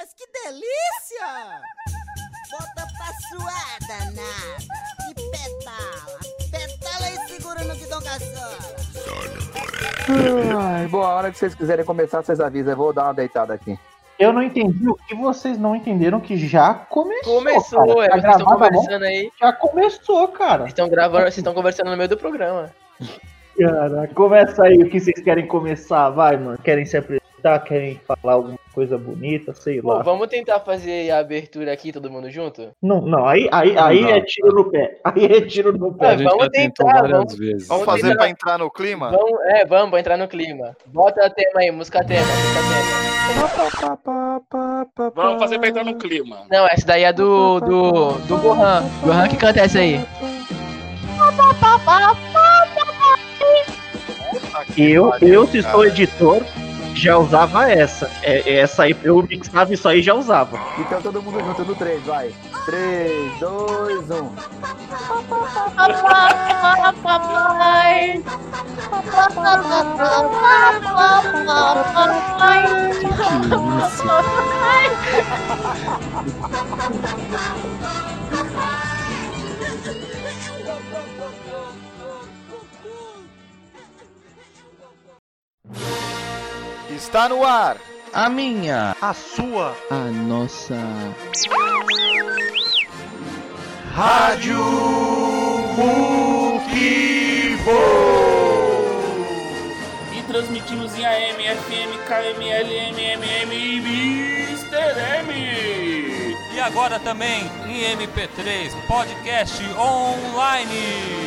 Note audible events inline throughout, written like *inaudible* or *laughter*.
Mas que delícia! Bota pra suar, danada. E pedala. Pedala e segura no guidão caçola. Ai, boa hora que vocês quiserem começar, vocês avisam. Eu vou dar uma deitada aqui. Eu não entendi o que vocês não entenderam que já começou. Começou, cara. é, Tá vocês estão conversando aí. Já começou, cara. Vocês estão gravando, vocês estão conversando no meio do programa. Cara, começa aí o que vocês querem começar, vai, mano. Querem se apresentar, querem falar alguma coisa bonita, sei Pô, lá. vamos tentar fazer a abertura aqui, todo mundo junto? Não, não, aí, aí, aí Não, é tiro no pé. *laughs* Aí é tiro no É, pé. Gente vamos tentar, várias vamos- vezes. Vamos Vamos fazer tentar. pra entrar no clima? Vamos, é, vamos, pra entrar no clima. Bota a tema aí, música tema, música tema. Vamos fazer pra entrar no clima. Não, essa daí é do. do. do Gohan. Gohan que canta essa aí. Eu, eu, se sou editor, já usava essa. É, essa aí, eu mixava isso aí e já usava. Então todo mundo junto no 3, vai. 3, 2, 1. Está no ar. A minha, A sua a nossa. Rádio Muquivo. E transmitimos em AM, FM, KML, MMM e Mr. M. E agora também em MP3, podcast online.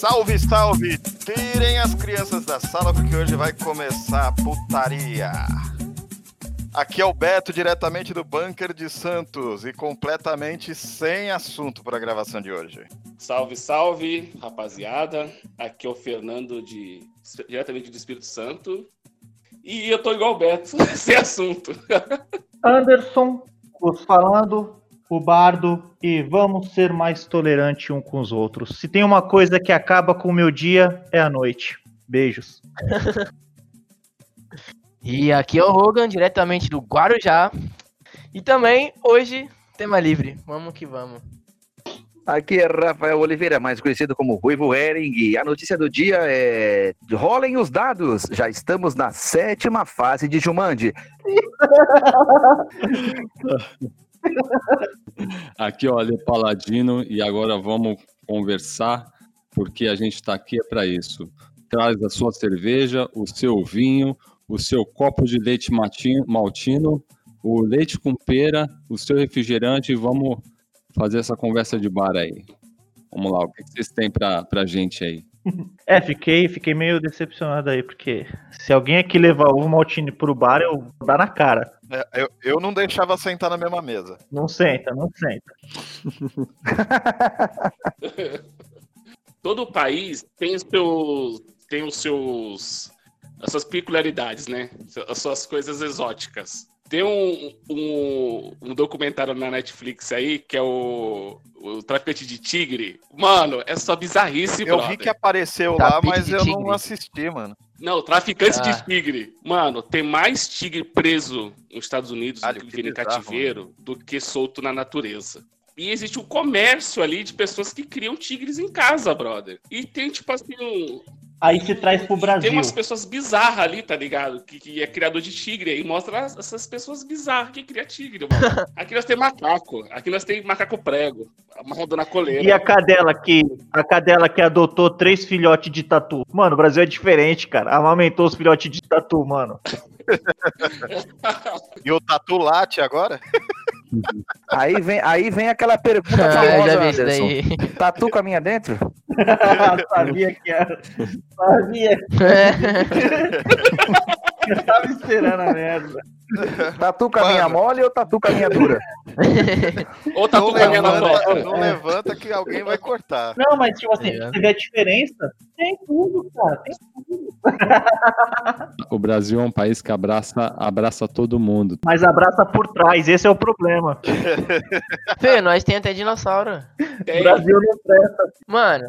Salve, salve! Tirem as crianças da sala porque hoje vai começar a putaria. Aqui é o Beto, diretamente do bunker de Santos e completamente sem assunto para a gravação de hoje. Salve, salve, rapaziada. Aqui é o Fernando de diretamente do Espírito Santo. E eu tô igual o Beto, *laughs* sem assunto. Anderson, os falando, o bardo, e vamos ser mais tolerantes um com os outros. Se tem uma coisa que acaba com o meu dia, é a noite. Beijos. E aqui é o Rogan, diretamente do Guarujá. E também, hoje, tema livre. Vamos que vamos. Aqui é Rafael Oliveira, mais conhecido como Ruivo Hering. E a notícia do dia é: rolem os dados. Já estamos na sétima fase de Jumanji. *laughs* Aqui o Ale Paladino e agora vamos conversar, porque a gente está aqui é para isso. Traz a sua cerveja, o seu vinho, o seu copo de leite mati- maltino, o leite com pera, o seu refrigerante e vamos fazer essa conversa de bar aí. Vamos lá, o que vocês têm para a gente aí? É, fiquei, fiquei meio decepcionado aí, porque se alguém aqui levar o Maltini pro bar, eu vou dar na cara. É, eu, eu não deixava sentar na mesma mesa. Não senta, não senta. *laughs* Todo país tem os seus, tem os seus, as suas peculiaridades, né? As suas coisas exóticas. Tem um, um, um documentário na Netflix aí que é o, o Traficante de Tigre. Mano, é só bizarrice, Eu brother. vi que apareceu lá, mas eu não tigre. assisti, mano. Não, traficantes Ah. de tigre. Mano, tem mais tigre preso nos Estados Unidos do que que vive em cativeiro do que solto na natureza. E existe um comércio ali de pessoas que criam tigres em casa, brother. E tem, tipo assim, um- Aí se traz pro tem Brasil. umas pessoas bizarras ali, tá ligado? Que, que é criador de tigre. Aí mostra as- essas pessoas bizarras que cria tigre, mano. *laughs* Aqui nós temos macaco. Aqui nós temos macaco prego. Amarrado na coleira. E a cadela que a cadela que adotou três filhotes de tatu. Mano, o Brasil é diferente, cara. Amamentou os filhotes de tatu, mano. *laughs* E o Tatu late agora? Aí vem, aí vem aquela pergunta *laughs* Ah, famosa, vi isso Anderson. daí. Tatu caminha dentro? *laughs* Sabia que era. Sabia. *laughs* Eu tava esperando a merda. Tatu caminha Mano. mole ou tatu caminha dura? *laughs* Ou caminhando na levanta, não levanta que alguém vai cortar. Não, mas tipo assim, É. você vê a diferença? Tem tudo, cara. Tem tudo. O Brasil é um país que abraça, abraça todo mundo. Mas abraça por trás, esse é o problema. Fê, nós tem até dinossauro. O Tem. Brasil não presta. Mano,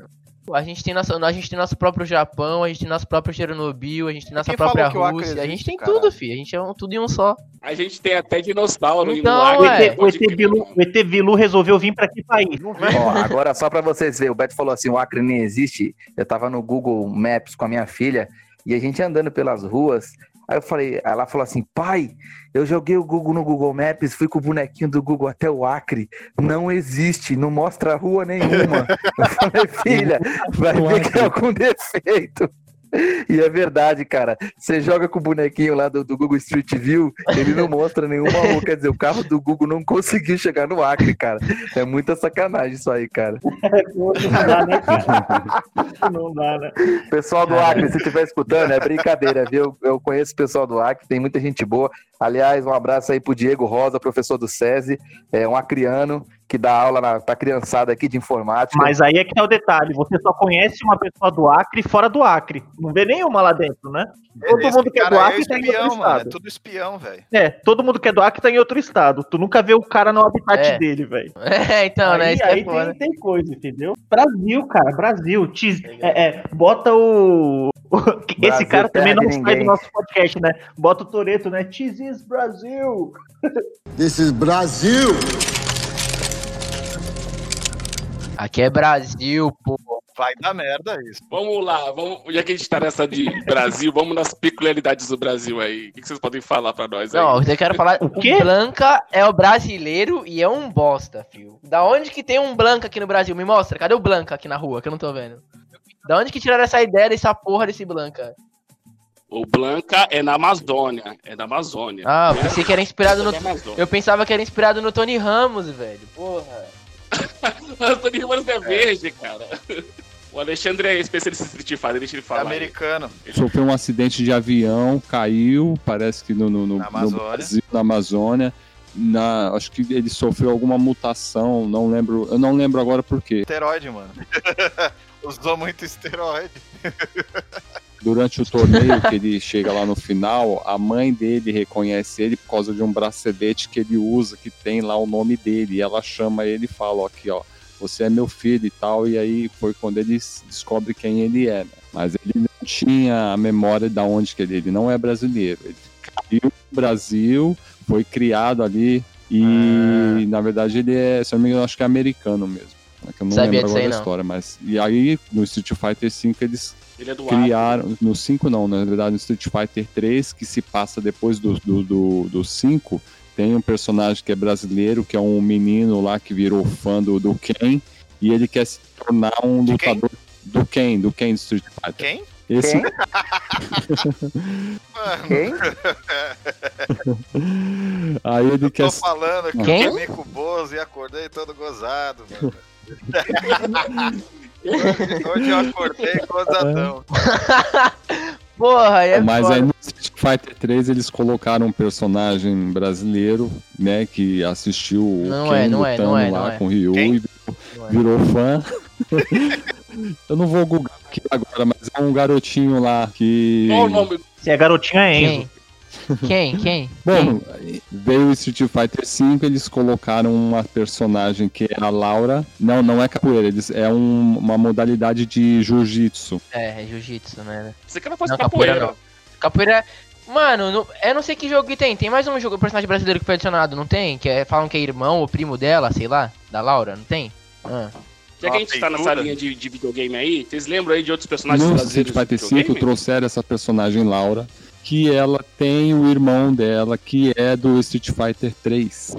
a gente tem nosso, a gente tem nosso próprio Japão, a gente tem nosso próprio Chernobyl, a gente tem nossa própria Rússia, a gente tem caralho? tudo, filho. A gente é um, tudo em um só. A gente tem até dinossauro Então, Acre, ué. ET, o ET Bilu, o ET Bilu resolveu vir pra que país? Ó, *laughs* agora só pra vocês verem, o Beto falou assim, o Acre nem existe. Eu tava no Google Maps com a minha filha e a gente andando pelas ruas. Aí eu falei, ela falou assim, pai, eu joguei o Google no Google Maps, fui com o bonequinho do Google até o Acre. Não existe, não mostra rua nenhuma. *laughs* Eu falei, filha, vai ver que é algum defeito. E é verdade, cara. Você joga com o bonequinho lá do, do Google Street View, ele não mostra nenhuma rua. Quer dizer, o carro do Google não conseguiu chegar no Acre, cara. É muita sacanagem isso aí, cara. Não dá, né, cara? Não dá, né? Pessoal do Acre, se estiver escutando, é brincadeira, viu? Eu conheço o pessoal do Acre, tem muita gente boa. Aliás, um abraço aí pro Diego Rosa, professor do SESI, é um acriano que dá aula na, pra criançada aqui de informática. Mas aí é que tá o detalhe, você só conhece uma pessoa do Acre fora do Acre. Não vê nenhuma lá dentro, né? Todo Esse mundo que é do aí Acre tá em outro espião, mano. É estado. tudo espião, velho. É, todo mundo que é do Acre tá em outro estado. Tu nunca vê o cara no habitat É. dele, velho. *laughs* É, então, né? aí Isso que é aí tem, tem coisa, entendeu? Brasil, cara, Brasil. Tis- é, é, bota o. *laughs* Esse Brasil, cara também não sai do nosso podcast, né? Bota o Toreto, né? Tis is Brasil. *laughs* This is Brasil. Aqui é Brasil, pô. Vai dar merda isso. Vamos lá, vamos, já que a gente tá nessa de Brasil, vamos nas peculiaridades do Brasil aí. O que vocês podem falar pra nós aí? Não, eu quero falar. O quê? Blanca é o brasileiro e é um bosta, fio. Da onde que tem um Blanca aqui no Brasil? Me mostra. Cadê o Blanca aqui na rua que eu não tô vendo? Da onde que tiraram essa ideia dessa porra desse Blanca? O Blanca é na Amazônia. É da Amazônia. Ah, eu pensei que era inspirado no. É. Eu pensava que era inspirado no Tony Ramos, velho. Porra. Antônio Ramos é verde, cara. O Alexandre é especialista em Street Fighter, deixa ele É falar. aí. americano. Sofreu um acidente de avião, caiu, parece que no, no, no- Na no Amazônia. Brasil, na Amazônia. Na, acho que ele sofreu alguma mutação, não lembro, eu não lembro agora por quê. Esteroide, mano. *laughs* Usou muito esteroide. *laughs* Durante o torneio que ele chega lá no final, a mãe dele reconhece ele por causa de um bracelete que ele usa, que tem lá o nome dele. E ela chama ele e fala, ó, aqui, ó, você é meu filho e tal. E aí foi quando ele descobre quem ele é, né? Mas ele não tinha a memória da onde que ele, ele não é brasileiro. Ele caiu no Brasil, foi criado ali e, na verdade, ele é, se eu não me engano, acho que é americano mesmo. É que eu não Sabia lembro disso agora aí, da história, mas... E aí, no Street Fighter V, eles Ele é criaram no 5 não, na verdade no Street Fighter 3, que se passa depois do 5, do, do, do 5, tem um personagem que é brasileiro, que é um menino lá que virou fã do, do Ken, e ele quer se tornar um De quem? lutador do Ken, do Ken do Street Fighter. Quem? Esse, Quem? Mano, *laughs* Quem? aí ele tô quer falando que Quem? eu comi com o Bozo e acordei todo gozado, mano. *laughs* Hoje eu acordei gozadão. *laughs* Porra, é Mas foda. aí no Street Fighter 3 eles colocaram um personagem brasileiro, né, que assistiu o Não Ken é, não é, lutando não é, lá não é. com o Ryu Quem? e Não é. virou fã. *laughs* Eu não vou googar aqui agora, mas é um garotinho lá que. Qual o nome? Se é garotinha, é Enzo. Quem? Quem? Quem? Bom, veio o Street Fighter V, eles colocaram uma personagem que é a Laura. Não, não é capoeira, eles, é um- uma modalidade de jiu-jitsu. É, é jiu-jitsu, né? Você que não fosse Não, capoeira capoeira. não. Capoeira. Mano, não- eu não sei que jogo que tem. Tem mais um jogo, personagem brasileiro que foi adicionado, não tem? Que é, falam que é irmão ou primo dela, sei lá, da Laura, não tem? Ah. Já que a gente tá nessa linha de, de videogame aí, vocês lembram aí de outros personagens No Street brasileiros Fighter de V videogame? trouxeram essa personagem Laura, que ela tem o irmão dela, que é do Street Fighter 3.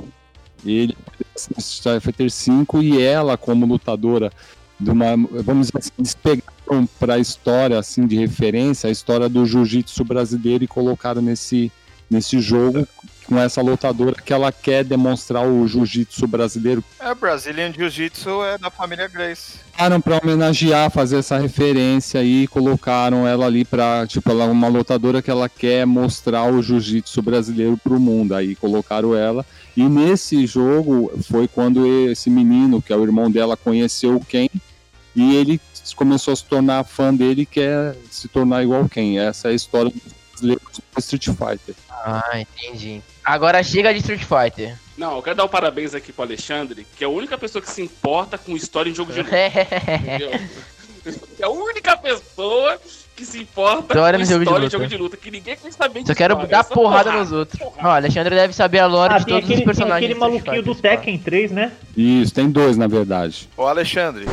Ele é Street Fighter V e ela, como lutadora de uma. Vamos dizer assim, eles pegaram pra história assim, de referência a história do jiu-jitsu brasileiro e colocaram nesse, nesse jogo com essa lutadora que ela quer demonstrar o jiu-jitsu brasileiro. É, Brazilian Jiu-Jitsu é da família Grace. Colocaram pra homenagear, fazer essa referência aí, colocaram ela ali pra, tipo, ela é uma lutadora que ela quer mostrar o jiu-jitsu brasileiro pro mundo. Aí colocaram ela. E nesse jogo foi quando esse menino, que é o irmão dela, conheceu o Ken e ele começou a se tornar fã dele e quer se tornar igual Ken. Essa é a história do Street Fighter. Ah, entendi. Agora chega de Street Fighter. Não, eu quero dar um parabéns aqui pro Alexandre, que é a única pessoa que se importa com história em jogo de luta. *laughs* É a única pessoa que se importa História com no jogo de história jogo de luta, que ninguém quer saber de Só quero história, dar só porrada nos outros. Ó, Alexandre deve saber a lore Ah, de tem todos aquele, os tem personagens. aquele Street maluquinho do Tekken 3, né? Isso, tem dois, na verdade. Ô Alexandre,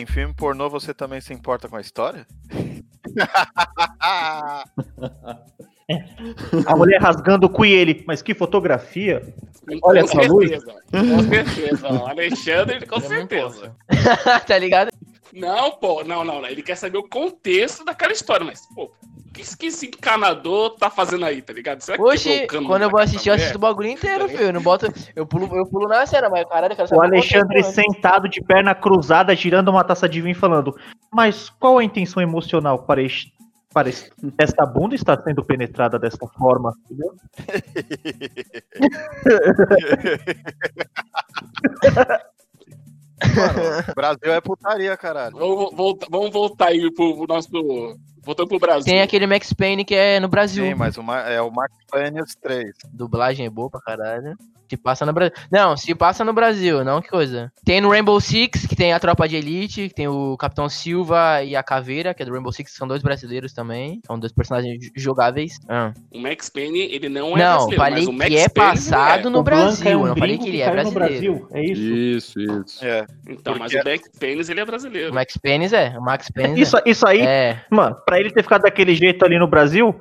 em filme pornô você também se importa com a história? *laughs* *laughs* A mulher rasgando o cu e ele. Mas que fotografia. Com Olha essa luz. certeza, Com certeza. Alexandre, com Eu não certeza. *laughs* tá ligado? Não, pô, não, não, não. Ele quer saber o contexto daquela história, mas, pô, o que, que esse encanador tá fazendo aí, tá ligado? Será o cano quando eu vou assistir, eu assisto o bagulho inteiro, filho. Eu não boto. Eu pulo, eu pulo na cena, mas caralho, eu quero O saber Alexandre contexto antes. sentado de perna cruzada, girando uma taça de vinho, falando: Mas qual a intenção emocional para, este, para este- esta bunda estar sendo penetrada desta forma? Entendeu? Mano, Brasil é putaria, caralho. Vamos vamos voltar aí pro nosso. Voltando pro Brasil. Tem aquele Max Payne que é no Brasil. Sim, mas o Ma- é o Max Payne 3. Dublagem é boa pra caralho. Se passa no Brasil. Não, se passa no Brasil, não que coisa. Tem no Rainbow Six, que tem a tropa de elite, que tem o Capitão Silva e a Caveira, que é do Rainbow Six, que são dois brasileiros também. São dois personagens jogáveis. Ah. O Max Payne, ele não é Não, brasileiro, falei mas o Max que é Payne, passado ele no O Blanca Brasil. é um não falei que ele que é no brasileiro. Brasil. É isso. Isso, isso. É. é. Então, mas Porque- o Max Payne, ele é brasileiro. O Max Payne é. O Max Payne Isso, isso aí, é. mano, pra ele ter ficado daquele jeito ali no Brasil,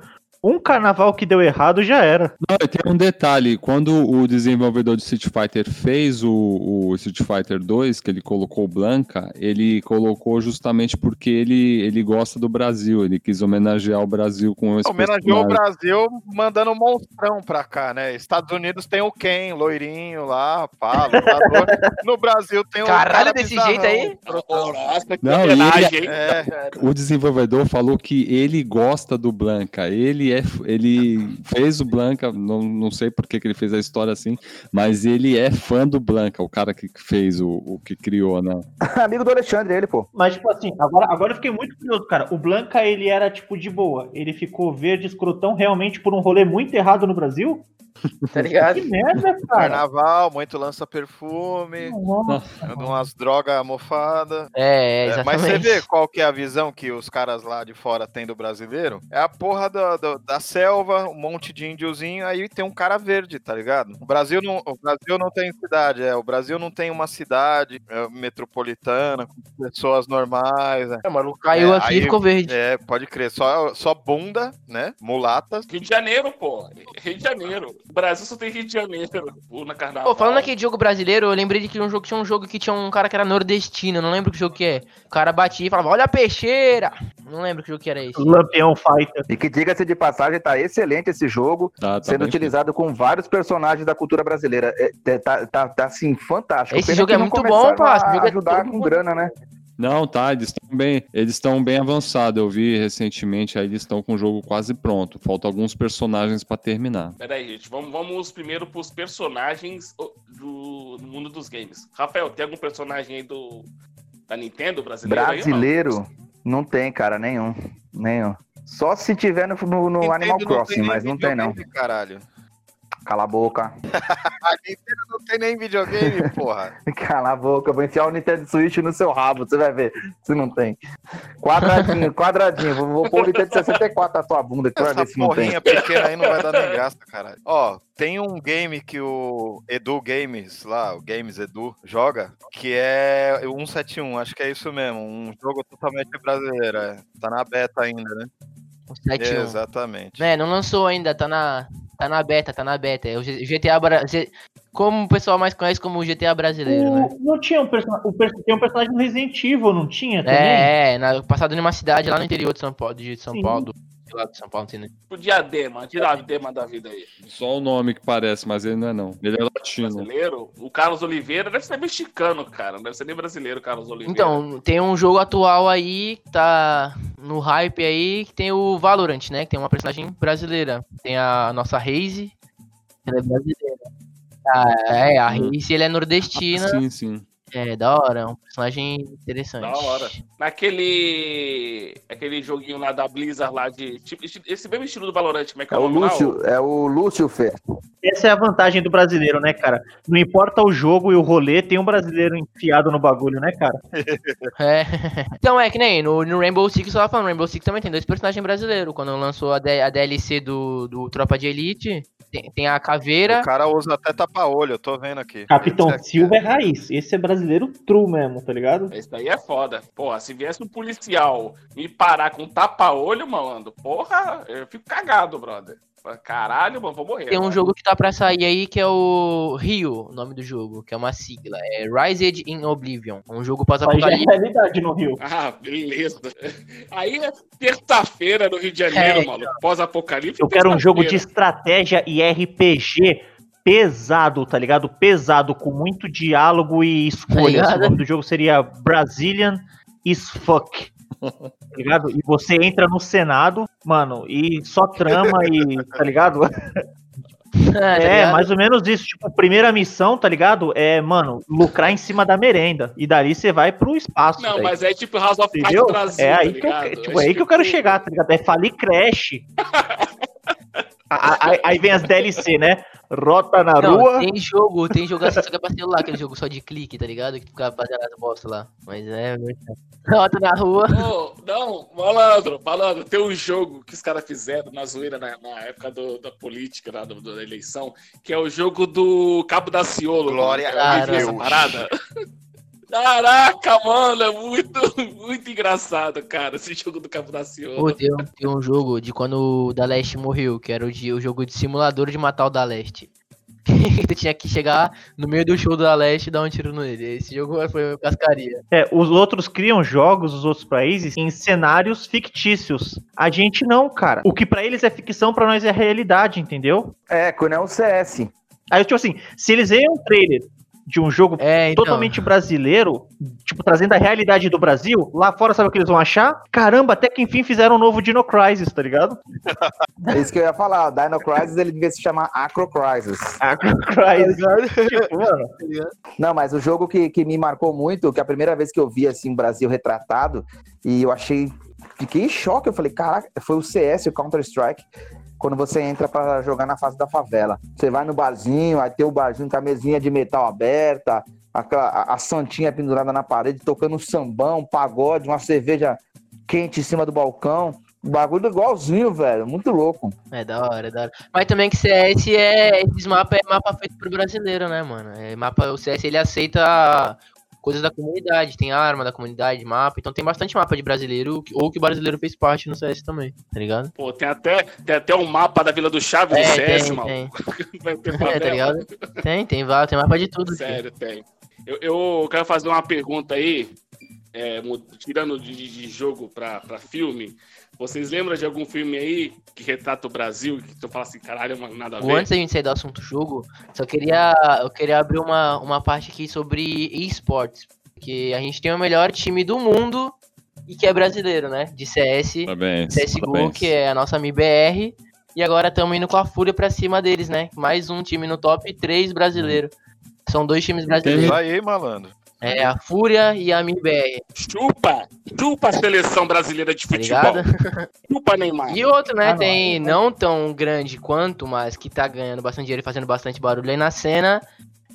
um carnaval que deu errado já era. Não, e tem um detalhe, quando o desenvolvedor de Street Fighter fez o, o Street Fighter 2, que ele colocou o Blanca, ele colocou justamente porque ele, ele gosta do Brasil, ele quis homenagear o Brasil com esse Homenageou o personagem. Brasil mandando um monstrão pra cá, né? Estados Unidos tem o Ken, loirinho lá, pá, lutador. *laughs* No Brasil tem o. Caralho, cara desse jeito aí? Nossa, que Não, e hein? É, O desenvolvedor falou que ele gosta do Blanca, ele é, ele fez o Blanca, não, não sei por que, que ele fez a história assim, mas ele é fã do Blanca, o cara que fez o, o que criou, né? *laughs* Amigo do Alexandre, ele, pô. Mas, tipo assim, agora, agora eu fiquei muito curioso, cara. O Blanca, ele era, tipo, de boa. Ele ficou verde escrotão realmente por um rolê muito errado no Brasil? Tá ligado? Que merda, cara. carnaval, muito lança-perfume, Nossa. anda umas drogas mofadas. É, é, É, exatamente. mas você vê qual que é a visão que os caras lá de fora têm do brasileiro? É a porra da, da, da selva, um monte de índiozinho, aí tem um cara verde, tá ligado? O Brasil não, o Brasil não tem cidade, é. O Brasil não tem uma cidade é, metropolitana, com pessoas normais. É, É, mano, caiu É, aqui aí- e ficou verde. É, pode crer. Só, só bunda, né? Mulatas. Rio de Janeiro, pô. Rio de Janeiro. O Brasil só tem Rio de Janeiro. Na carnaval. Pô, falando aqui de jogo brasileiro, eu lembrei de que um jogo tinha um jogo que tinha um cara que era nordestino, não lembro que jogo que é. O cara batia e falava, olha a peixeira! Não lembro que jogo que era esse. Lampião Fighter. E que diga-se de passagem, tá excelente esse jogo, Tá, tá sendo utilizado com vários personagens da cultura brasileira. É, é, tá, tá, tá, assim, fantástico. Esse Pena jogo é muito bom, parça. a O jogo é ajudar todo com mundo- grana, né? Não, tá, eles estão bem, eles estão bem avançados. Eu vi recentemente, aí eles estão com o jogo quase pronto. Faltam alguns personagens pra terminar. Peraí, gente. Vamos, vamos primeiro pros personagens do, do mundo dos games. Rafael, tem algum personagem aí do da Nintendo brasileiro? aí ou não? Brasileiro, não tem, cara, nenhum. Nenhum. Só se tiver no, no, no Animal Crossing, mas não tem, não. Caralho. Cala a boca. *laughs* A Nintendo não tem nem videogame, porra. *laughs* Cala a boca, eu vou enfiar o Nintendo Switch no seu rabo, você vai ver se não tem. Quadradinho, *laughs* quadradinho. Vou, vou pôr o Nintendo 64 na tua bunda, que tu vai ver Essa se não tem. porrinha pequena aí não vai dar nem graça, caralho. Ó, tem um game que o Edu Games, lá, o Games Edu, joga, que é o 171, acho que é isso mesmo, um jogo totalmente brasileiro, é. Tá na beta ainda, né? O 7-1. Exatamente. É, não lançou ainda, tá na, tá na beta, tá na beta. É o GTA Bra- G- Como o pessoal mais conhece como o GTA brasileiro, né? O- não tinha um personagem. Tem um personagem no Resident Evil, não tinha também? É, é, na, passado numa cidade lá no interior de São Paulo, de São Sim. Paulo, do lá do São Paulo, não tem O Diadema, Diadema da vida aí. Só o nome que parece, mas ele não é não. Ele é latino. Brasileiro. O Carlos Oliveira deve ser mexicano, cara. Não deve ser nem brasileiro, o Carlos Oliveira. Então, tem um jogo atual aí, que tá no hype aí, que tem o Valorant, né? Que tem uma personagem brasileira. Tem a nossa Raze, ela é brasileira. Ah, é, a Raze, ele é nordestina. Sim, sim. É, da hora, é um personagem interessante. Da hora. Naquele. Aquele joguinho lá da Blizzard lá de. Tipo, esse mesmo estilo do Valorant, como é que é, É o nome lá? Lúcio, é o Lúcio Fer. Essa é a vantagem do brasileiro, né, cara? Não importa o jogo e o rolê, tem um brasileiro enfiado no bagulho, né, cara? *laughs* É. Então é que nem no, no Rainbow Six, eu tava falando, Rainbow Six também tem dois personagens brasileiros. Quando lançou a, D- a DLC do, do Tropa de Elite, tem, tem a Caveira. O cara usa até tapa-olho, eu tô vendo aqui. Capitão aqui Silva é raiz. Esse é brasileiro true mesmo, tá ligado? Esse daí é foda. Porra, se viesse um policial me parar com tapa-olho, malandro, porra, eu fico cagado, brother. Caralho, mano, vou morrer. Tem um mano. jogo que tá pra sair aí que é o Rio, o nome do jogo, que é uma sigla. É Rised in Oblivion. É um jogo já é pós-apocalíptico. realidade no Rio. Ah, beleza. Aí é terça-feira no Rio de Janeiro, É, mano. Pós-apocalipse. Eu quero um jogo de estratégia e RPG pesado, tá ligado? Pesado, com muito diálogo e escolhas. ligado? o nome do jogo seria Brazilian is Fuck. *laughs* Tá ligado? E você entra no Senado, mano, e só trama e. Tá ligado? tá É, mais ou menos isso. Tipo, primeira missão, tá ligado? É, mano, lucrar em cima da merenda. E dali você vai pro espaço. Não, velho. mas é tipo House of Cards? Brasil, é tá aí, que eu, tipo, é aí que eu quero chegar, tá ligado? É falir Crash. *laughs* Aí, aí vem as DLC, né? Rota na Não, rua. tem jogo, tem jogo assim, só que é pra celular, aquele jogo só de clique, tá ligado? Que tu fica fazendo as bosta lá. Mas é, Rota na rua. Ô, não, malandro, malandro, tem um jogo que os caras fizeram na zoeira na, na época do- da política, lá, do- da eleição, que é o jogo do Cabo da Ciolo. Glória a Deus. parada? *laughs* Caraca, mano, é muito, *laughs* muito engraçado, cara, esse jogo do Cabo da Ciolo. Pô, tem, um- tem um jogo de quando o Da Leste morreu, que era o, de, o jogo de simulador de matar o Da Leste. *laughs* tu tinha que chegar no meio do show do Da Leste e dar um tiro nele. Esse jogo foi cascaria. É, os outros criam jogos, os outros países, em cenários fictícios. A gente não, cara. O que pra eles é ficção, pra nós é realidade, entendeu? É, quando é um CS. Aí, tipo assim, se eles veem um trailer de um jogo É, então. totalmente brasileiro, tipo, trazendo a realidade do Brasil, lá fora sabe o que eles vão achar? Caramba, até que enfim fizeram um novo Dino Crisis, tá ligado? É isso que eu ia falar. O Dino Crisis ele devia se chamar Acro Crisis. Acro Crisis. *laughs* tipo, mano, Não, mas o jogo que, que me marcou muito, que a primeira vez que eu vi assim o Brasil retratado, e eu achei. Fiquei em choque. Eu falei, caraca, foi o CS, o Counter-Strike, quando você entra pra jogar na fase da favela. Você vai no barzinho, aí tem o barzinho com a mesinha de metal aberta, aquela, a, a santinha pendurada na parede, tocando um sambão, um pagode, uma cerveja quente em cima do balcão. O bagulho igualzinho, velho. Muito louco. É da hora, é da hora. Mas também que CS é. Esses mapas é mapa feito pro brasileiro, né, mano? É mapa, o CS ele aceita coisas da comunidade, tem arma da comunidade, mapa. Então tem bastante mapa de brasileiro, ou que o brasileiro fez parte no CS também, tá ligado? Pô, tem até, tem até um mapa da Vila do Chaves É, no CS, tem, mano. tem. *laughs* Vai ter É, tá ligado? Tem, tem, tem mapa de tudo. filho. Sério, tem. Eu, eu quero fazer uma pergunta aí, é, tirando de, de- jogo pra, pra filme. Vocês lembram de algum filme aí que retrata o Brasil que tu fala assim, caralho, mano, nada a ver? Antes da gente sair do assunto jogo, só queria, eu queria abrir uma, uma parte aqui sobre esportes. Porque a gente tem o melhor time do mundo e que é brasileiro, né? De CS, Parabéns. CSGO, parabéns. que é a nossa MBR. E agora estamos indo com a Fúria pra cima deles, né? Mais um time no top, três brasileiros. São dois times brasileiros. Vai aí, malandro. É a Fúria e a MBR, Chupa! Chupa a seleção brasileira de tá futebol. ligado? Chupa, Neymar. E outro, né? Ah, não, tem não tão grande quanto, mas que tá ganhando bastante dinheiro e fazendo bastante barulho aí na cena.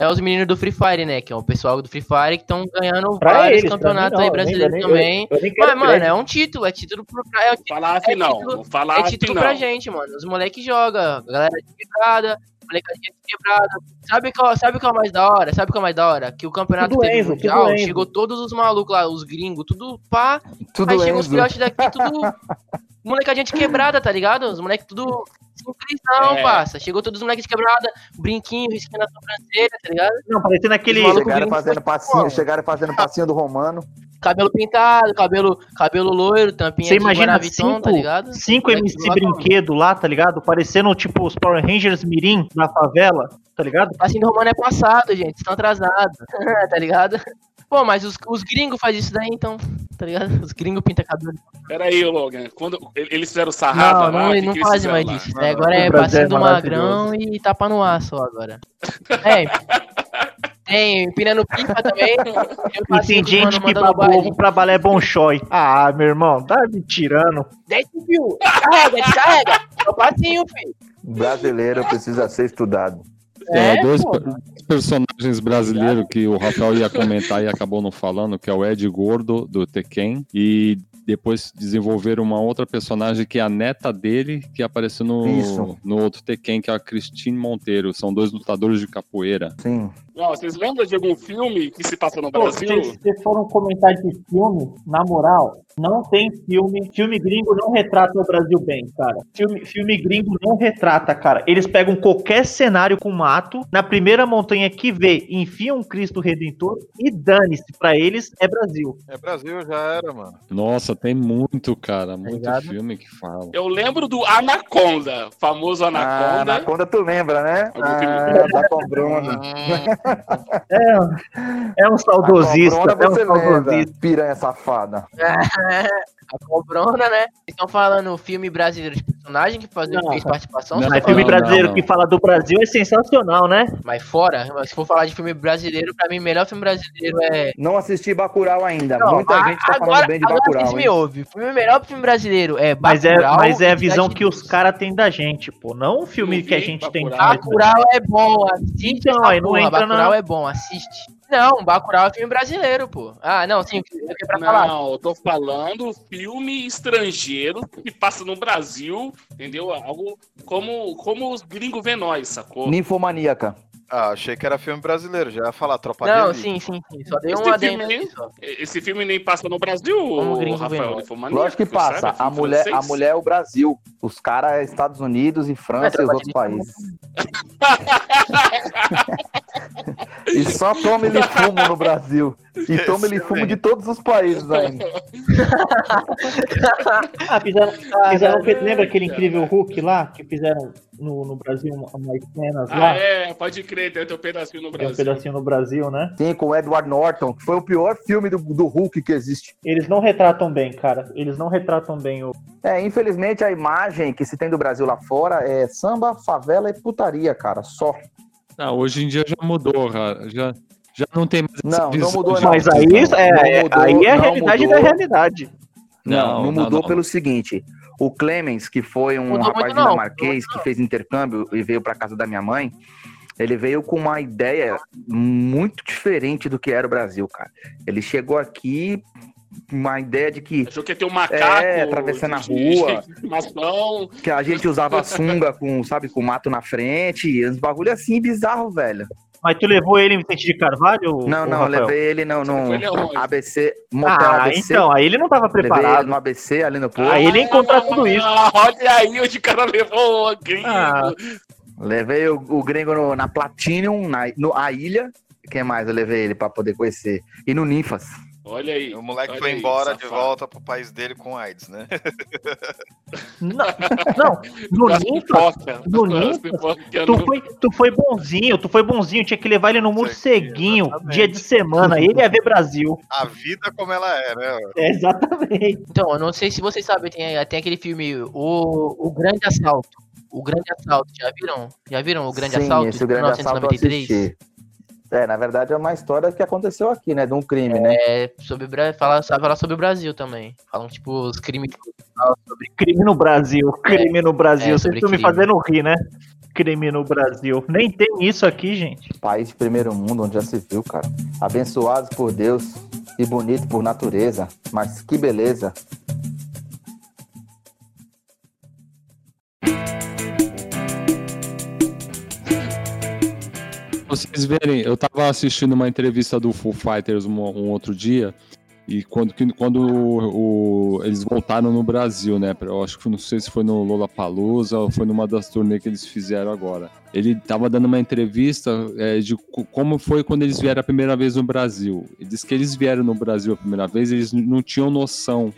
É os meninos do Free Fire, né? Que é o pessoal do Free Fire que estão ganhando pra vários eles, campeonatos aí não, brasileiros nem- também. Eu, eu Mas, mano, é um título, é título pro. É, Falasse É não, título- não é título não. pra gente, mano. Os moleques jogam, a galera de quebrada, molecadinha de quebrada. Sabe qual, sabe qual é o mais da hora? Sabe qual é o mais da hora? Que o campeonato Tudo teve Enzo, mundial, tudo Enzo. chegou todos os malucos lá, os gringos, tudo pá. Tudo aí chegou os filhotes daqui, tudo. *laughs* molecadinha de quebrada, tá ligado? Os moleques tudo. Simplesão, É. parça. Chegou todos os moleques de quebrada, brinquinho, risquinho na sobrancelha, tá ligado? Não, parecendo aquele. Chegaram fazendo passinho, chegaram fazendo passinho do Romano. Cabelo pintado, cabelo, cabelo loiro, tampinha Você de imagina Guaraviton, cinco, tá ligado? cinco MC lá brinquedo lá, tá ligado? Parecendo tipo os Power Rangers Mirim da favela, tá ligado? Assim do Romano é passado, gente. Estão atrasados. *laughs* tá ligado? Pô, mas os, os gringos fazem isso daí, então, tá ligado? Os gringos pintam cabelo. Pera aí, ô, Logan. Quando eles fizeram sarrada Não, lá, não, não fazem mais lá? isso. né? Agora O é Brasil é passinho do maravilhoso. magrão e tapa no ar só agora. *laughs* É. Tem empinando pipa também. E tem gente que babou ovo pra balé Bonchói. Ah, meu irmão, tá me tirando. Desce, fio. Descarrega, descarrega. É o passinho, filho. Brasileiro precisa ser estudado. É, É, dois pô. per- personagens brasileiros que o Rafael ia comentar e acabou não falando, que é o Ed Gordo, do Tekken, e depois desenvolveram uma outra personagem que é a neta dele, que apareceu no, Isso. no outro Tekken, que é a Cristine Monteiro. São dois lutadores de capoeira. Sim. Não, vocês lembram de algum filme que se passa no Pô, Brasil? se vocês foram comentar de filme, na moral, não tem filme. Filme gringo não retrata o Brasil bem, cara. Filme, filme gringo não retrata, cara. Eles pegam qualquer cenário com mato, na primeira montanha que vê, enfiam um Cristo Redentor e dane-se. Pra eles é Brasil. É Brasil, já era, mano. Nossa, tem muito, cara, muito ligado? filme que fala. Eu lembro do Anaconda, famoso Ah, Anaconda. Anaconda tu lembra, né? Ah, tá com Bruno. É um saudosista, é um saudosista. piranha safada. *laughs* A cobrona, né? Vocês estão falando filme brasileiro de personagem que fazia Não. fez participação? Não, Mas filme não, brasileiro não. que fala do Brasil é sensacional, né? Mas fora, se for falar de filme brasileiro, pra mim, o melhor filme brasileiro é. Não assisti Bacurau ainda. Não, Muita a- gente tá agora, falando bem de agora Bacurau, vocês me ouvem. O filme- melhor filme brasileiro é Mas é, Bacurau mas é a e visão Cidade que os caras têm da gente, pô. Não o filme Não que a vi gente tem. Bacurau. Bacurau é bom, assiste Então, essa aí não porra, entra Bacurau na- é bom, assiste. Não, Bacurau é filme brasileiro, pô. Ah, não, sim, é pra falar? Não, eu tô falando filme estrangeiro que passa no Brasil, entendeu? Algo como, como os gringos vê nós, sacou? Ninfomaníaca. Ah, achei que era filme brasileiro, já ia falar Tropa de Não, Elite. sim, sim, sim. Só dei Esse um adendo filme- só. Esse filme nem passa no Brasil, vê Rafael? Ninfomaníaco, Lógico que sabe? passa. A Filme mulher, a mulher é o Brasil. Os caras é Estados Unidos e França É, e os outros países. *laughs* E só toma ele fumo no Brasil. E toma ele fumo de todos os países ainda. *laughs* Ah, fizeram, fizeram lembra aquele incrível Hulk lá? Que fizeram no, no Brasil uma- umas cenas Ah, lá? é, pode crer, tem teu pedacinho no Tem um Brasil. pedacinho no Brasil, né? Sim, com o Edward Norton, que foi o pior filme do, do Hulk que existe. Eles não retratam bem, cara. Eles não retratam bem o. É, infelizmente a imagem que se tem do Brasil lá fora é samba, favela e putaria, cara. Só. Ah, hoje em dia já mudou, cara. Já, já não tem mais Não, não visão mudou, não. Mas aí, é, Não é- mudou, aí é a não realidade mudou. da realidade. Não, Não, não, não, mudou não. pelo seguinte: o Clemens, que foi um Mudou rapaz dinamarquês que fez intercâmbio e veio para casa da minha mãe, ele veio com uma ideia muito diferente do que era o Brasil, cara. Ele chegou aqui com uma ideia de que, Achou que ia ter um macaco. É, atravessando a rua. *laughs* que a gente usava sunga com, sabe, com mato na frente, uns bagulho assim bizarro, velho. Mas tu levou ele em Vicente de Carvalho? Não, não, eu Rafael? levei ele no, no ele? ABC, motel Ah, ABC. então, aí ele não tava levei ele preparado. no ABC ali no posto. Aí ele ia encontrar tudo isso. Ah, olha aí onde o cara levou o gringo. Ah. Levei o, o gringo no- na Platinum, na no, a ilha. Quem mais eu levei ele pra poder conhecer? E no Ninfas. Olha aí. O moleque foi aí, embora de safado. volta pro país dele com AIDS, né? *laughs* Não, não, no As Ninfa, pipoca. no As Ninfa, pipoca que tu foi, tu foi bonzinho, tu foi bonzinho, tinha que levar ele no morceguinho, exatamente. dia de semana, ele ia ver Brasil. A vida como ela é, né? É, exatamente. Então, eu não sei se vocês sabem, tem, tem aquele filme, o, o Grande Assalto. O Grande Assalto, já viram? Já viram o Grande Sim, Assalto? esse grande assalto eu assisti. É, na verdade é uma história que aconteceu aqui, né? De um crime, né? É, sobre, fala, fala sobre o Brasil também. Falam, tipo, os crimes sobre Crime no Brasil, crime no Brasil. é, Vocês estão me crime. fazendo rir, né? Crime no Brasil. Nem tem isso aqui, gente. País de primeiro mundo, onde já se viu, cara. Abençoados por Deus e bonito por natureza. Mas que beleza. Vocês verem, eu tava assistindo uma entrevista do Foo Fighters um, um outro dia, E quando, quando o- o- eles voltaram no Brasil, né? Eu acho que não sei se foi no Lollapalooza ou foi numa das turnês que eles fizeram agora. Ele tava dando uma entrevista é, de co- como foi quando eles vieram a primeira vez no Brasil. Ele disse que eles vieram no Brasil a primeira vez, eles não tinham noção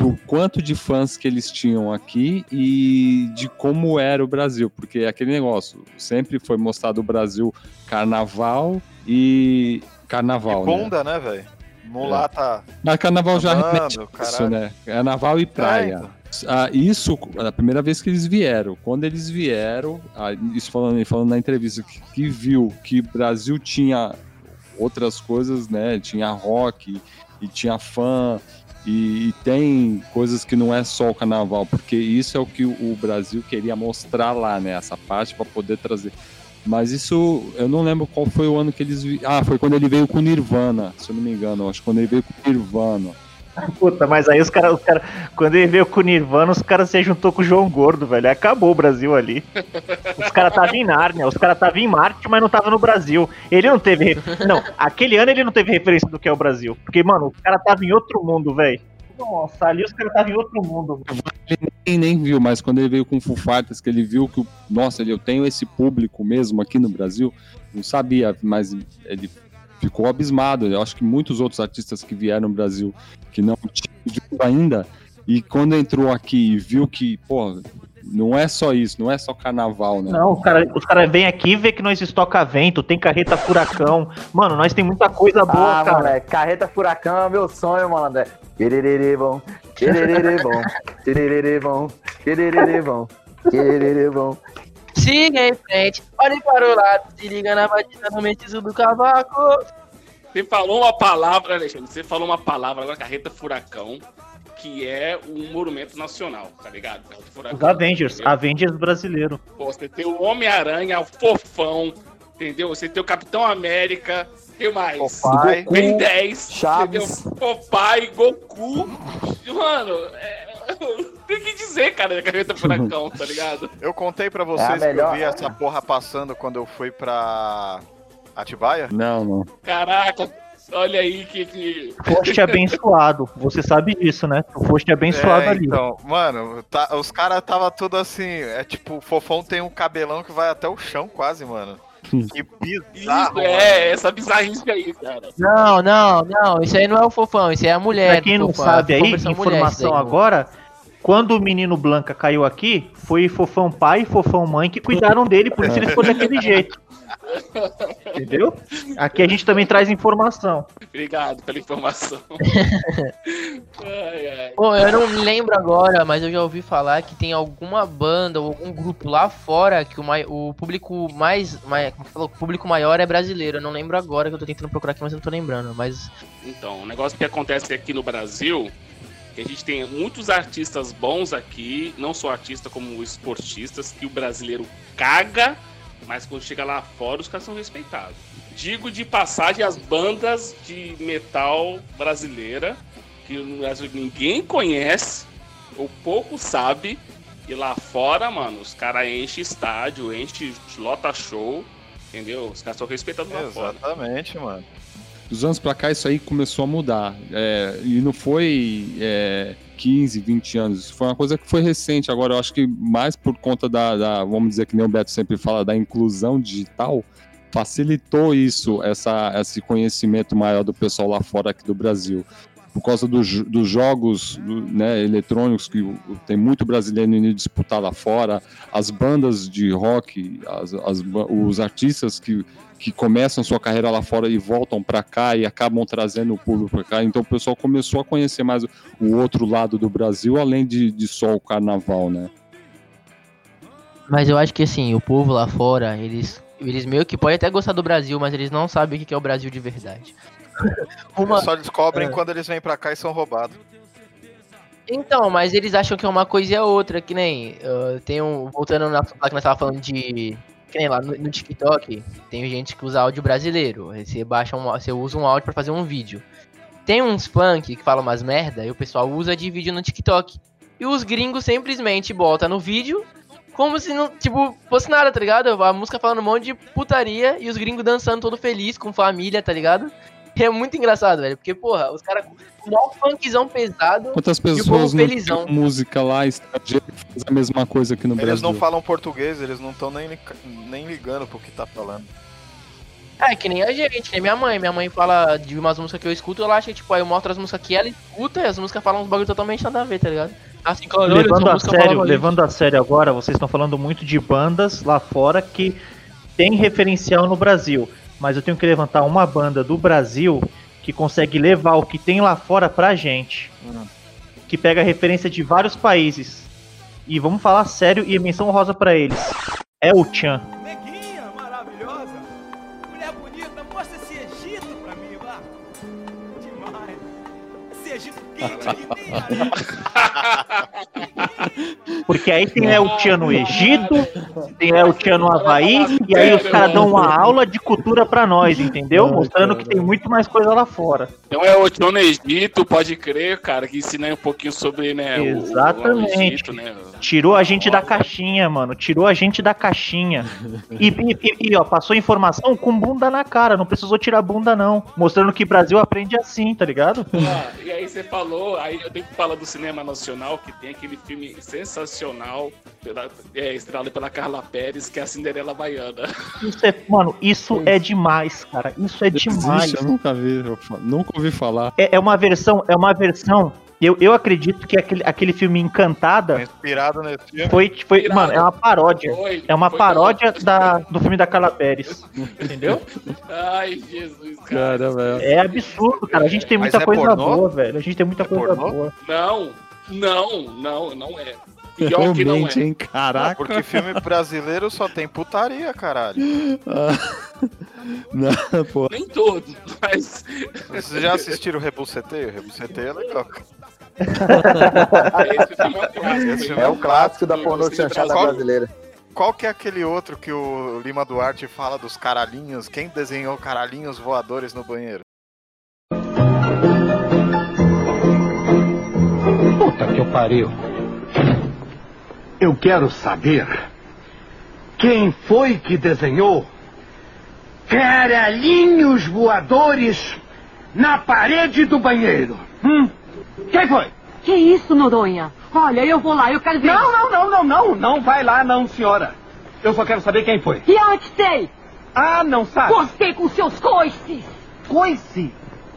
do quanto de fãs que eles tinham aqui e de como era o Brasil, porque é aquele negócio, sempre foi mostrado o Brasil carnaval e carnaval, né? Bunda, né, velho? Mulata. Mas carnaval já Amando, remete isso, né? Carnaval e praia. Ah, isso, a primeira vez que eles vieram. Quando eles vieram, ah, isso falando, falando na entrevista, que, que viu que o Brasil tinha outras coisas, né? Tinha rock e tinha fã. E, e tem coisas que não é só o carnaval, porque isso é o que o Brasil queria mostrar lá, né? Essa parte para poder trazer. Mas isso, eu não lembro qual foi o ano que eles. Ah, foi quando ele veio com Nirvana, se eu não me engano. Acho que quando ele veio com Nirvana. Puta, mas aí os caras, cara, quando ele veio com o Nirvana, os caras se juntou com o João Gordo, velho. Acabou o Brasil ali. Os caras estavam em Nárnia, os caras estavam em Marte, mas não estavam no Brasil. Ele não teve. Não, aquele ano ele não teve referência do que é o Brasil. Porque, mano, os caras estavam em outro mundo, velho. Nossa, ali os caras estavam em outro mundo. Ele nem viu, mas quando ele veio com o Fighters, que ele viu que, o- nossa, eu tenho esse público mesmo aqui no Brasil, não sabia, mas ele ficou abismado. Eu acho que muitos outros artistas que vieram no Brasil, que não tinham ainda, e quando entrou aqui e viu que, pô, não é só isso, não é só carnaval, né? Não, os caras os cara vêm aqui e vê que nós estoca vento, tem carreta furacão. Mano, nós tem muita coisa boa, ah, cara. moleque, carreta furacão é meu sonho, quererere bom, Siga em frente, olhe para o lado, se liga na batida no metizo do cavaco. Você falou uma palavra, Alexandre, você falou uma palavra agora, carreta furacão, que é um monumento nacional, tá ligado? Carreta Os furacão. Avengers, entendeu? Avengers brasileiro. Pô, você tem o Homem-Aranha, o Fofão, entendeu? Você tem o Capitão América, tem mais? Popeye. Ben 10, Chaves. Popeye, Goku. Mano, é... dizer, cara, da carreta furacão, *laughs* tá ligado? Eu contei pra É vocês que eu melhor- vi essa porra passando quando eu fui pra Atibaia. Não, não. Caraca, olha aí que... que... Foste abençoado. Você sabe disso, né? Tu foste abençoado É, ali. então, mano, tá- os caras tava tudo assim. É tipo, o fofão tem um cabelão que vai até o chão, quase, mano. *laughs* Que bizarro. Isso, é, essa bizarrice aí, cara. Não, não, não, isso aí não é o fofão, isso aí é a mulher. Pra quem do não fofão, sabe é aí, informação daí. agora, quando o menino Blanca caiu aqui, foi Fofão pai e Fofão mãe que cuidaram dele, por isso ele ficou *laughs* daquele jeito. Entendeu? Aqui a gente também traz informação. Obrigado pela informação. *laughs* ai, ai. Pô, eu não me lembro agora, mas eu já ouvi falar que tem alguma banda ou algum grupo lá fora que o, mai- o público mais, mai- como que falou? O público maior é brasileiro. Eu não lembro agora que eu tô tentando procurar aqui, mas eu não tô lembrando. Mas Então, o negócio que acontece aqui no Brasil, a gente tem muitos artistas bons aqui, não só artistas como esportistas, que o brasileiro caga, mas quando chega lá fora os caras são respeitados. Digo de passagem as bandas de metal brasileira, que no Brasil ninguém conhece, ou pouco sabe, e lá fora, mano, os caras enchem estádio, enchem lota show, entendeu? Os caras são respeitados lá fora. Exatamente, mano. Dos anos pra cá, isso aí começou a mudar. É, e não foi é, 15, 20 anos. Isso foi uma coisa que foi recente. Agora, eu acho que mais por conta da, da, vamos dizer que nem o Beto sempre fala, da inclusão digital, facilitou isso, essa, esse conhecimento maior do pessoal lá fora aqui do Brasil. Por causa do dos jogos do- né, eletrônicos, que tem muito brasileiro indo disputar lá fora, as bandas de rock, as, as os artistas que que começam sua carreira lá fora e voltam para cá e acabam trazendo o público para cá. Então o pessoal começou a conhecer mais o outro lado do Brasil, além de, de só o carnaval, né? Mas eu acho que assim, o povo lá fora, eles, eles meio que podem até gostar do Brasil, mas eles não sabem o que é o Brasil de verdade. *laughs* Uma- só descobrem É. quando eles vêm pra cá e são roubados. Então, mas eles acham que é uma coisa e a outra, que nem. uh, tem um. Voltando na que nós tava falando de. Que nem lá no, no TikTok, tem gente que usa áudio brasileiro. Você baixa um, você usa um áudio pra fazer um vídeo. Tem uns funk que falam umas merda e o pessoal usa de vídeo no TikTok. E os gringos simplesmente botam no vídeo como se não, tipo, fosse nada, tá ligado? A música falando um monte de putaria e os gringos dançando todo feliz, com família, tá ligado? É muito engraçado, velho. Porque, porra, os caras com maior funkzão pesado. Quantas E o povo pessoas não felizão. música lá estrangeira que faz a mesma coisa aqui no Eles Brasil? não falam português, eles não estão nem, nem ligando pro que tá falando. É, que nem a gente, né? Minha mãe. Minha mãe fala de umas músicas que eu escuto, ela acha que, tipo, aí eu mostro as músicas que ela escuta e as músicas falam uns bagulho totalmente nada a ver, tá ligado? Assim, Levando a sério, levando a sério agora, vocês estão falando muito de bandas lá fora que tem referencial no Brasil. Mas eu tenho que levantar uma banda do Brasil que consegue levar o que tem lá fora pra gente. Que pega referência de vários países. E vamos falar sério e menção rosa pra eles. É o Chan. Neguinha maravilhosa, mulher bonita, mostra esse Egito pra mim, vá. Demais. Esse Egito quente aqui tem areia. *laughs* Porque aí tem El Chan no Egito, tem El Chan no Havaí, e aí os caras dão uma aula de cultura pra nós, entendeu? Mostrando que tem muito mais coisa lá fora. Então é o Tio no Egito, pode crer, cara, que ensina aí um pouquinho sobre, né, o- o- Exatamente. o Egito, né? Tirou a gente da caixinha, mano. Tirou a gente da caixinha. E, e- e- e, ó, passou informação com bunda na cara. Não precisou tirar bunda, não. Mostrando que Brasil aprende assim, tá ligado? Ah, e aí você falou, aí eu tenho que falar do cinema nacional, que tem aquele filme sensacional, pela, é, estrelado pela Carla Pérez, que é a Cinderela Baiana. *laughs* Isso é, mano, isso é demais, cara. Isso é demais. Existe, eu nunca vi, eu nunca ouvi falar. É, é uma versão, é uma versão. Eu, eu acredito que aquele, aquele filme Encantada Inspirado nesse filme. foi, foi Inspirado. mano, é uma paródia. Foi, É uma foi paródia da, do filme da Carla Pérez. Entendeu? Ai, Jesus, cara. Cara, velho. É absurdo, cara. A gente tem muita é coisa pornô? boa, velho. A gente tem muita É coisa pornô? boa. Não, não, não, não é. Pior que não Realmente, é. hein? Caraca. Porque filme brasileiro só tem putaria, caralho. Ah, *laughs* Não, pô. Nem todo, mas Vocês já assistiram o Rebuceteio? O Rebuceteio é legal. cara. *laughs* esse filme é um clássico. Esse hein? filme É o clássico da pornô chanchada Brasil. brasileira. Qual que é aquele outro que o Lima Duarte fala dos caralhinhos? Quem desenhou caralhinhos voadores no banheiro? Pariu. Eu quero saber quem foi que desenhou caralhinhos voadores na parede do banheiro. Hum? Quem foi? Que isso, Noronha? Olha, eu vou lá, eu quero ver. Não, não, não, não, não. Não vai lá, não, senhora. Eu só quero saber quem foi. E onde sei? Ah, não sabe? Você com seus coices! Coice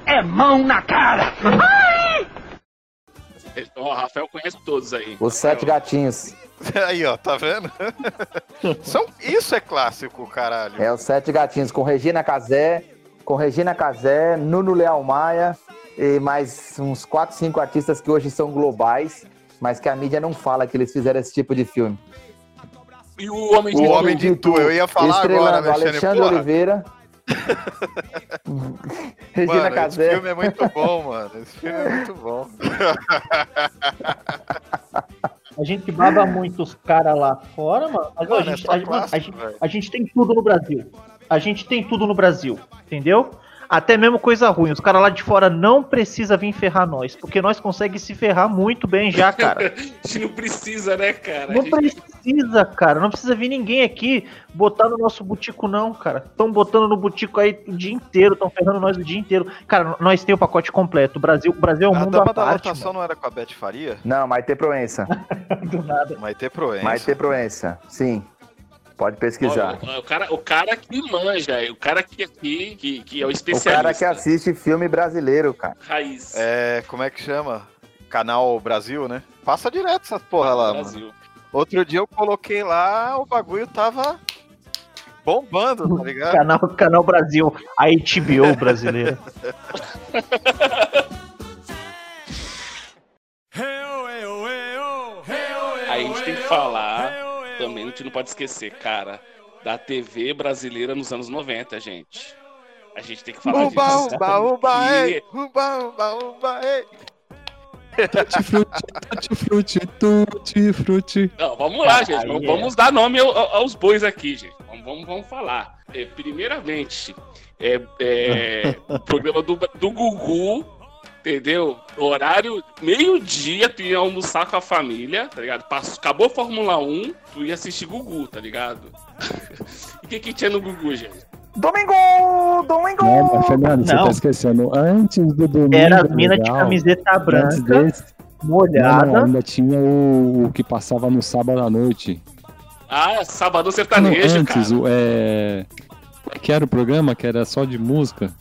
é mão na cara. Ai! Ó, o Rafael conhece todos aí. Os sete gatinhos. *laughs* Aí, ó, tá vendo? *laughs* São... Isso é clássico, caralho. É os sete gatinhos com Regina Casé, com Regina Casé, Nuno Leal Maia e mais uns quatro, cinco artistas que hoje são globais, mas que a mídia não fala que eles fizeram esse tipo de filme. E o Homem de O Tudo? Homem de Tu, eu ia falar agora, Estrelando Alexandre. Alexandre Porra, Oliveira. *laughs* Regina mano, esse filme é muito bom, mano. Esse filme é muito bom. *laughs* A gente baba muito os caras lá fora, mano. Mas Mano, a, é gente, só a, mano, a clássico, gente- a gente tem tudo no Brasil. A gente tem tudo no Brasil, entendeu? Até mesmo coisa ruim. Os caras lá de fora não precisa vir ferrar nós, porque nós conseguimos se ferrar muito bem já, cara. A *laughs* gente não precisa, né, cara? A Não gente- precisa, cara. Não precisa vir ninguém aqui botar no nosso butico, não, cara. Estão botando no butico aí o dia inteiro, estão ferrando nós o dia inteiro. Cara, nós tem o pacote completo. O Brasil, o Brasil é um A mundo dama à da parte. lotação não era com a Beth Faria? Não, Maite Proença. *laughs* do nada. Maite Proença. Maite Proença, sim. Pode pesquisar. Ó, o, cara, o cara que manja, o cara que aqui, que, que é o O especialista. cara que assiste filme brasileiro, cara. Raiz. É, como é que chama? Canal Brasil, né? Passa direto essas porra lá, mano. Brasil. Outro dia eu coloquei lá, o bagulho tava bombando, tá ligado? Canal, Canal Brasil, a HBO brasileira. *laughs* Aí a gente tem que falar, também a gente não pode esquecer, cara, da TV brasileira nos anos 90, gente. A gente tem que falar Uba, disso. uba, uba, *laughs* Que- ei! Uba, uba, uba, ei! Tutti frutti, tutti frutti, tutti frutti. Não, vamos lá, gente. Vamos, vamos dar nome ao- ao- aos bois aqui, gente. Vamos, vamos, vamos falar. É, primeiramente, é, é, o *laughs* programa do, do Gugu, entendeu? Horário, meio-dia, tu ia almoçar com a família, tá ligado? Passou, acabou a Fórmula 1, tu ia assistir Gugu, tá ligado? *laughs* e o que, que tinha no Gugu, gente? Domingo! Domingo! Não, mas Fernando, você Não. tá esquecendo. Antes do domingo. Era as minas de camiseta antes branca, desse, não, molhada. não, ainda tinha o, o que passava no sábado à noite. Ah, Sabadão Não, Sertanejo, antes, cara. o, é... como é que era o programa que era só de música?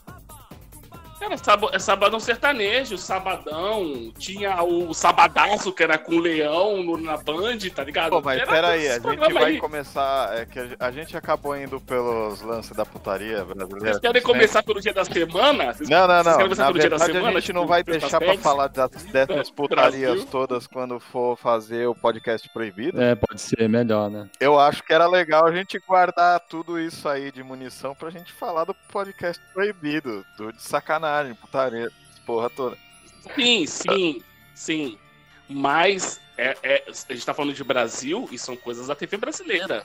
Cara, sab- é Sabadão Sertanejo, Sabadão. Tinha o Sabadaço, que era com o Leão no- na Band, tá ligado? Pô, mas Era peraí, a gente vai aí. começar. É que a- a gente acabou indo pelos lances da putaria brasileira. Vocês querem começar pelo dia da semana? Vocês- Não, não, vocês não. querem começar Na pelo dia da verdade, semana? a gente não tipo, vai deixar pra falar das, dessas É, putarias Brasil. todas quando for fazer o podcast proibido. É, pode ser melhor, né? Eu acho que era legal a gente guardar tudo isso aí de munição pra gente falar do podcast proibido, do de sacanagem, putaria, porra toda. Sim, sim, sim. Mas é, é- a gente tá falando de Brasil e são coisas da TV brasileira.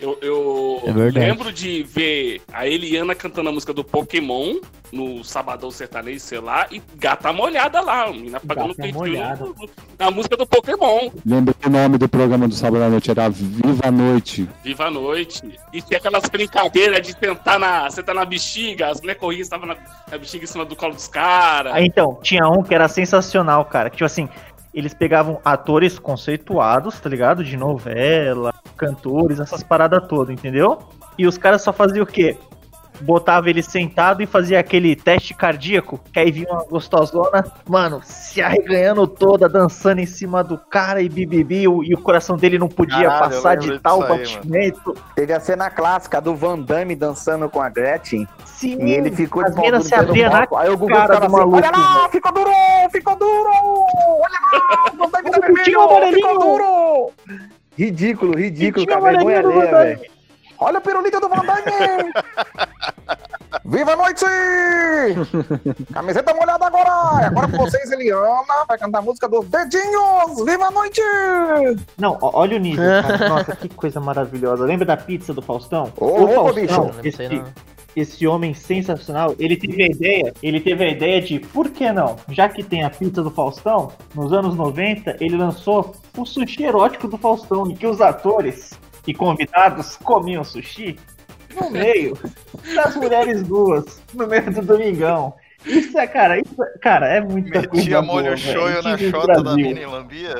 Eu, eu É lembro de ver a Eliana cantando a música do Pokémon no Sabadão Sertanejo, sei lá, e gata molhada lá, a menina pagando Gata peitinho na música do Pokémon. Lembra que o nome do programa do sábado à noite era Viva a Noite. Viva a noite. E tinha aquelas brincadeiras de sentar na, sentar na bexiga, as mulheres corriam, estavam na, na bexiga em cima do colo dos caras. Aí, então, tinha um que era sensacional, cara. Que, tipo assim, eles pegavam atores conceituados, tá ligado? De novela, cantores, essas paradas todas, entendeu? E os caras só faziam o quê? Botava ele sentado e fazia aquele teste cardíaco, que aí vinha uma gostosona, mano, se arreganhando toda, dançando em cima do cara e bibibi, o- e o coração dele não podia Caralho, passar de tal aí, mano. batimento. Teve a cena clássica do Van Damme dançando com a Gretchen. Sim, E ele ficou as de minas se abriam na. Aí o Gugu cara ficava do assim, maluco, olha lá, velho. ficou duro, ficou duro, olha lá, *laughs* Van Damme tá vermelho, ficou duro. Ridículo, ridículo, cara, vergonha alheia, velho. Olha o pirulito do Van Damme! *laughs* Viva a noite! Camiseta molhada agora! Agora com vocês, Eliana, vai cantar a música dos dedinhos! Viva a noite! Não, ó- olha o nível, *laughs* cara. Nossa, que coisa maravilhosa. Lembra da pizza do Faustão? Ô, o Faustão, bicho. Esse, esse homem sensacional, ele teve a ideia, ele teve a ideia de, por que não? Já que tem a pizza do Faustão, nos anos 90, ele lançou o sushi erótico do Faustão, em que os atores e convidados comiam sushi no meio das mulheres duas, no meio do domingão. Isso é, cara, isso, é- cara, é muita coisa Metia molho shoyu na chota da mina e lambia.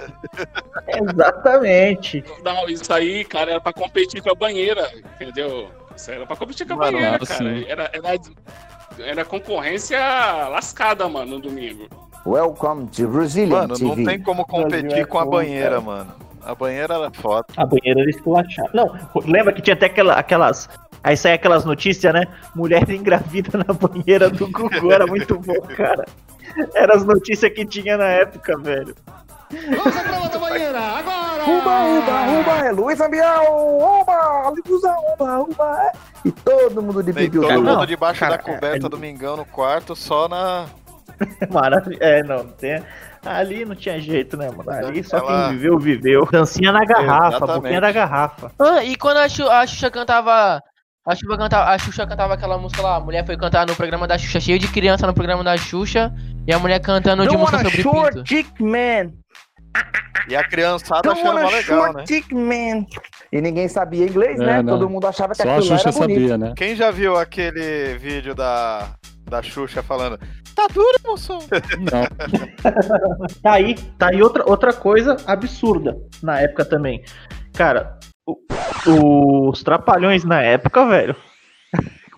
Exatamente. Não, isso aí, cara, era pra competir com a banheira, entendeu? Isso aí era pra competir com a Mano, banheira, cara. sim. Era, era, era concorrência lascada, mano, no domingo. Welcome to Brazilian Mano, não TV. tem como competir Brasil é com a banheira, cara. mano. A banheira era foda. A banheira era esculachada. Não, lembra que tinha até aquela, aquelas. Aí saia aquelas notícias, né? Mulher engravida na banheira do Gugu. Era muito bom, *laughs* cara. Eram as notícias que tinha na época, velho. Vamos à prova da banheira, agora! Uba, uba, uba, é Luiz Ambiel, uba, uba, uba, uba. é. E todo mundo de pipiu. todo Não, mundo debaixo cara, da coberta é- domingão no quarto, só na. *laughs* Maravilha. É, não, tem. Ali não tinha jeito, né, mano? Ali só Ela- quem viveu, viveu. Dancinha na garrafa, Exatamente. boquinha da garrafa. Ah, e quando a, Xu- a Xuxa cantava. A Xuxa, cantava, a Xuxa cantava aquela música lá, a mulher foi cantar no programa da Xuxa, cheio de criança no programa da Xuxa, e a mulher cantando de música sobre short pinto. dick man. E a criançada Don't achando legal, short né? dick man. E ninguém sabia inglês, É, né? não. Todo mundo achava que Só a aquilo lá Xuxa era bonito. sabia, né? Quem já viu aquele vídeo da, da Xuxa falando Tá duro, moção? Não. *laughs* Tá aí, tá aí outra, outra coisa absurda na época também. Cara, o- os trapalhões na época, velho.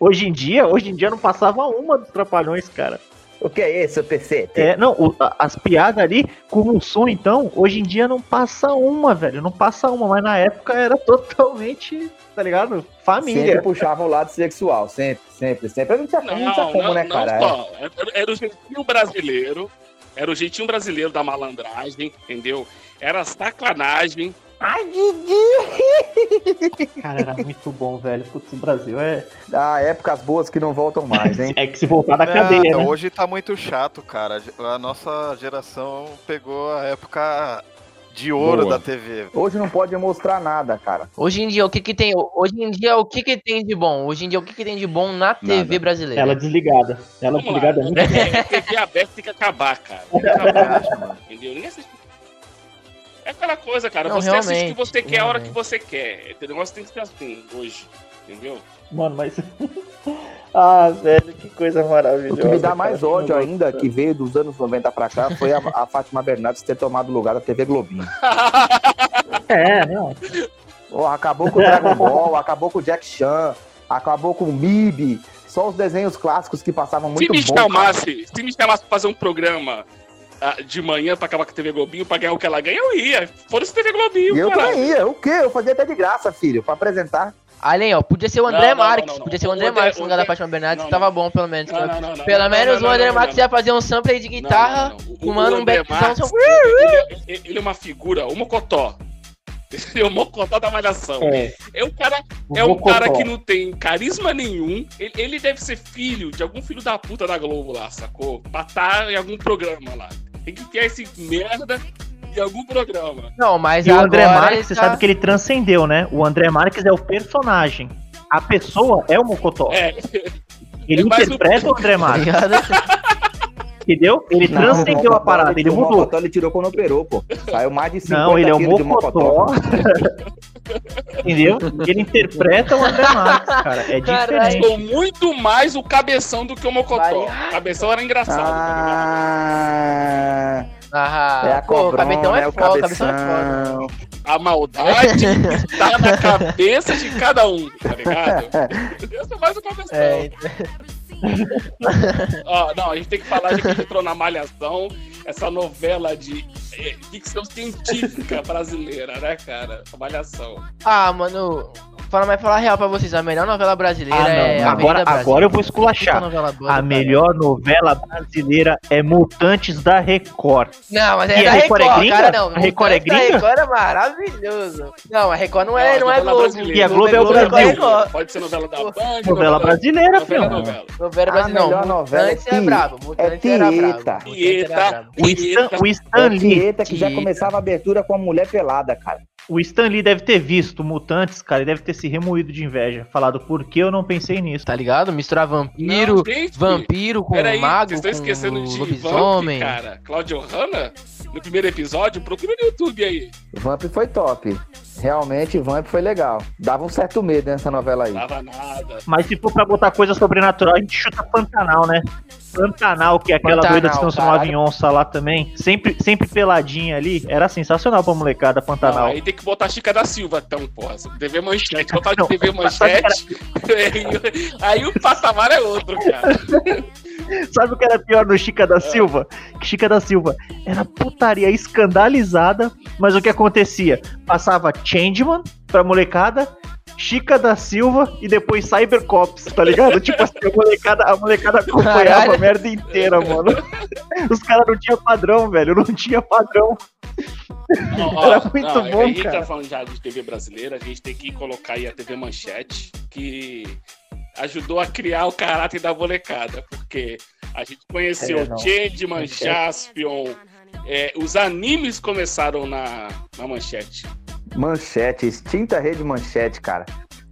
Hoje em dia, hoje em dia não passava uma dos trapalhões, cara. O que é esse, PC? É, não, o- as piadas ali, como o som, então, hoje em dia não passa uma, velho. Não passa uma, mas na época era *laughs* totalmente, tá ligado? Sempre Família. puxava o lado sexual, sempre, sempre, sempre. A gente tinha, a gente tinha Não, como, não, né, não cara? só. Era, era o jeitinho brasileiro. Era o jeitinho brasileiro da malandragem, entendeu? Era sacanagem. Ai, Didi! *laughs* Cara, era muito bom, velho. Putz, o Brasil é. Ah, épocas boas que não voltam mais, hein? *laughs* É que se voltar da Não, cadeia, né? Hoje tá muito chato, cara. A nossa geração pegou a época de ouro Boa. da TV. Hoje não pode mostrar nada, cara. Hoje em dia, o que que tem? Hoje em dia, o que que tem de bom? Hoje em dia, o que que tem de bom na TV brasileira? Ela desligada. Ela Vamos lá. desligada é muito *laughs* É, TV aberta tem que acabar, cara. Tem que acabar, entendeu? Ninguém assiste. É aquela coisa, cara. Não, você assiste o que realmente, você quer a hora que realmente. você quer. O negócio tem que ser assim hoje. Entendeu? Mano, mas *laughs* Ah, velho, que coisa maravilhosa. O que me dá mais cara. ódio ainda, que veio dos anos 90 pra cá, foi a, a Fátima Bernardes ter tomado lugar da TV Globinho. *laughs* É, não. Ó, acabou com o Dragon *laughs* Ball, acabou com o Jack Chan, acabou com o Mib. Só os desenhos clássicos que passavam Se muito me bom. cara. se me chamasse pra fazer um programa de manhã pra acabar com a TV Globinho, pra ganhar o que ela ganha, eu ia. Foda-se TV Globinho, eu caralho. também ia. O quê? Eu fazia até de graça, filho, pra apresentar. Além, ó, podia ser o André Não, não, Marques. não, não, Podia ser o O André André- Marques no o lugar da Fátima Bernardes, não, que tava bom, pelo menos. Não, não, não, não, Pelo não, menos não, o André não, Marques não. ia fazer um sample de guitarra. O- fumando o um só- ele, ele- ele é uma figura, o Mocotó. Ele é o Mocotó da malhação. É. É um cara, O é um Mocotó. cara que não tem carisma nenhum. Ele, ele deve ser filho de algum filho da puta da Globo lá, sacou? Pra estar em algum programa lá. Tem que ter esse merda em algum programa. Não, mas E o André Marques, ele você tá- sabe que ele transcendeu, né? O André Marques é o personagem. A pessoa é o Mocotó. É, Ele é interpreta um- o André Marques. Ligado? Entendeu? Ele Não, transcendeu o a parada, Mocotó, ele o mudou. Mocotó ele tirou quando operou, pô. Saiu mais de 50 Não, ele é o de Mocotó. *laughs* Entendeu? Ele interpreta o André *laughs* cara. É Caralho. diferente. Sou muito mais o cabeção do que o Mocotó. Vai- O cabeção era engraçado. Ah, Ah, é a pô, o cobrona, Cabetão é é o foda, o Cabetão é foda. cabeção. A maldade está na cabeça de cada um, tá ligado? *laughs* Eu sou mais o cabeção. É, *laughs* Ó, não, a gente tem que falar de que entrou na Malhação, essa novela de é, ficção científica brasileira, né, cara? Malhação. Ah, mano, fala mais falar real pra vocês, a melhor novela brasileira Ah, é. Avenida Agora, Brasil. agora eu vou esculachar. A melhor novela brasileira é Mutantes da Record. Não, mas é E da a Record Record, é gringa? cara, não. A Record é Mutantes da gringa? Record é maravilhoso. Não, a Record não é, Não, não é Globo. brasileira. E a Globo é o Brasil. Pode ser novela da Band. Novela brasileira, filho. novela. Novela A brasileira, não. melhor novela é Mutantes é brabo. é Mutantes era brabo. Tieta. Mutantes era Tieta. brabo. O Stan, o É Stan o Lee, Tieta que já Tieta. começava a abertura com a mulher pelada, cara. O Stan Lee deve ter visto Mutantes, cara, e deve ter se remoído de inveja. Falado, por que eu não pensei nisso? Tá ligado? Misturar vampiro, Não, vampiro com Peraí, mago, vocês estão com esquecendo de lobisomem. Vamp, cara. Claudio Hanna, no primeiro episódio, procura no YouTube aí. Vamp foi top. Realmente, Vamp foi legal. Dava um certo medo nessa novela aí. Tava nada. Mas se for pra botar coisa sobrenatural, a gente chuta Pantanal, né? Pantanal, que é aquela Pantanal, doida que se transformava caralho. em onça lá também. Sempre, sempre peladinha ali. Era sensacional pra molecada, Não, Pantanal. aí tem que botar a Chica da Silva, então, porra. TV Manchete, botar de Não, TV Manchete. *laughs* aí, aí o patamar é outro, cara. *laughs* Sabe o que era pior no Chica da Silva? Que Chica da Silva era putaria escandalizada, mas o que acontecia? Passava Changeman pra molecada, Chica da Silva e depois Cybercops, tá ligado? tipo assim, a molecada, a molecada acompanhava Caralho. a merda inteira, mano. Os caras não tinham padrão, velho, não tinha padrão. Ó, Era ó, muito não, bom, A gente cara. tá falando já de TV brasileira, a gente tem que colocar aí a TV Manchete, que ajudou a criar o caráter da molecada, porque a gente conheceu É, Manchete. Jaspion, é, os animes começaram na, na Manchete. Manchete, extinta rede Manchete, cara.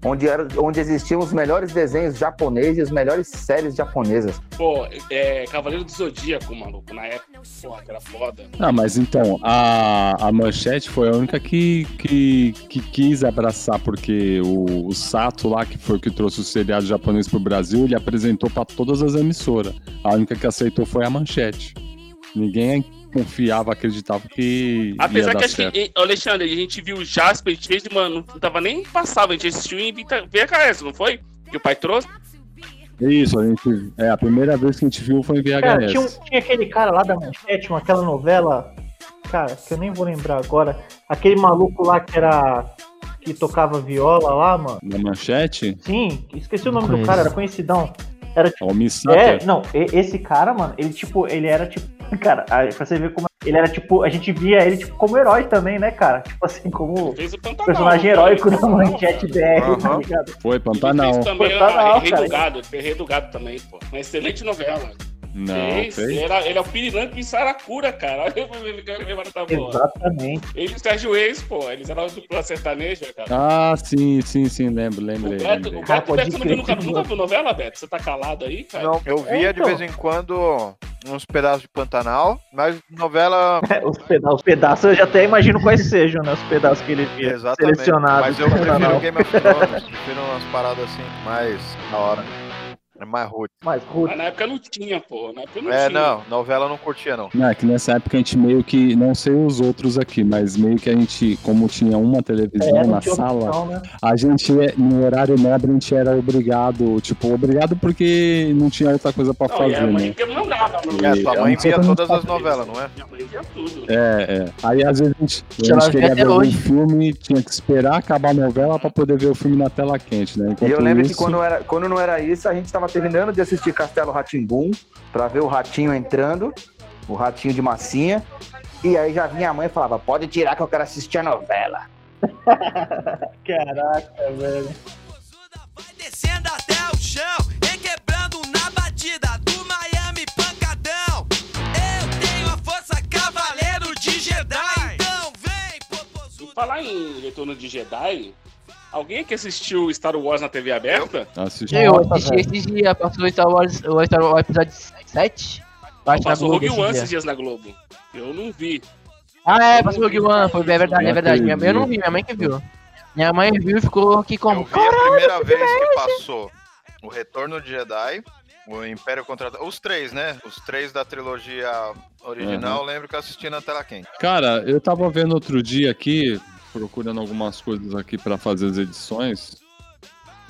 Onde, era, onde existiam os melhores desenhos japoneses e as melhores séries japonesas. Pô, é, Cavaleiro do Zodíaco, maluco, na época, porra, que era foda. Não, mas então, a, a Manchete foi a única que, que, que quis abraçar, porque o, o Sato lá, que foi o que trouxe o seriado japonês pro Brasil, ele apresentou pra todas as emissoras. A única que aceitou foi a Manchete. Ninguém confiava, acreditava que ia Apesar dar que acho certo. que, Alexandre, a gente viu Jasper e Changeman, não tava nem passava, a gente assistiu em VHS, não foi? Que o pai trouxe? Isso, a gente, é, a primeira vez que a gente viu foi em VHS. Cara, tinha, um- tinha aquele cara lá da Manchete, uma- aquela novela, cara, que eu nem vou lembrar agora. Aquele maluco lá que era. que tocava viola lá, mano. Na Manchete, Sim, esqueci o nome do Conheço. cara, era conhecidão. Era tipo. o Misaka. É, não, esse cara, mano, ele tipo, ele era tipo. *laughs* Cara, aí pra você ver como. Ele era tipo. A gente via ele tipo como herói também, né, cara? Tipo assim, como Pantanal. personagem foi? heróico da Manchete BR, tá Aham. ligado? Foi Pantanal. Fez também Pantanal, Rei cara. do Gado, Rei do Gado também, pô. Uma excelente novela. Não, fez. fez. Ele, era, ele é o Pirilampo em Saracura, cara. Exatamente. Ele e o Sérgio Reis, pô. Eles eram dupla sertaneja, cara. Ah, sim, sim, sim, lembro, O lembrei. Beto, lembrei. o Cara, Beto, Beto, nunca, nunca viu novela, Beto? Você tá calado aí, cara? Não, eu via É, de então. vez em quando uns pedaços de Pantanal, mas novela. Os, peda os pedaços eu já até imagino quais sejam, né? Os pedaços que ele via. Exatamente. Selecionados. Mas eu prefiro canal. Game of Thrones, prefiro umas paradas assim, mais na hora. É mais rude. Mais Mas na época não tinha, pô. Na época não É, tinha. não, novela eu não curtia, não. Não, é que nessa época a gente meio que, não sei os outros aqui, mas meio que a gente, como tinha uma televisão É, não na sala, opção, né? a gente, no horário nobre, a gente era obrigado, tipo, obrigado porque não tinha outra coisa pra Não, e fazer, a mãe né? que mandava, mano. É, sua eu mãe não via todas as novelas, não é? Minha mãe via tudo. É, é. Aí às vezes a gente, a gente queria ver algum hoje. filme, tinha que esperar acabar a novela pra poder ver o filme na tela quente, né? E Enquanto eu lembro que isso- quando, era, quando não era isso, a gente tava terminando de assistir Castelo Ratimbum pra ver o ratinho entrando, o ratinho de massinha. E aí já vinha a mãe e falava: pode tirar que eu quero assistir a novela. *laughs* Caraca, velho. Descendo até o chão, requebrando na batida do Miami Pancadão. Eu tenho a força cavaleiro de Jedi. Então vem, falar em Retorno de Jedi, alguém aqui assistiu Star Wars na TV aberta? Assisti. Eu assisti esses dias, passou Star Wars, o Star Wars episódio 7. Acho na Passou Globo Rogue esses One dias. esses dias na Globo. Eu não vi. Ah, é, passou Rogue One, foi, é verdade, é verdade. Minha, eu não vi, minha mãe que viu. Minha mãe viu e ficou aqui Eu como. vi a primeira vez que passou o Retorno de Jedi, o Império Contra... Os três, né? Os três da trilogia original, eu lembro que eu assisti na tela quente. Cara, eu tava vendo outro dia aqui, procurando algumas coisas aqui pra fazer as edições.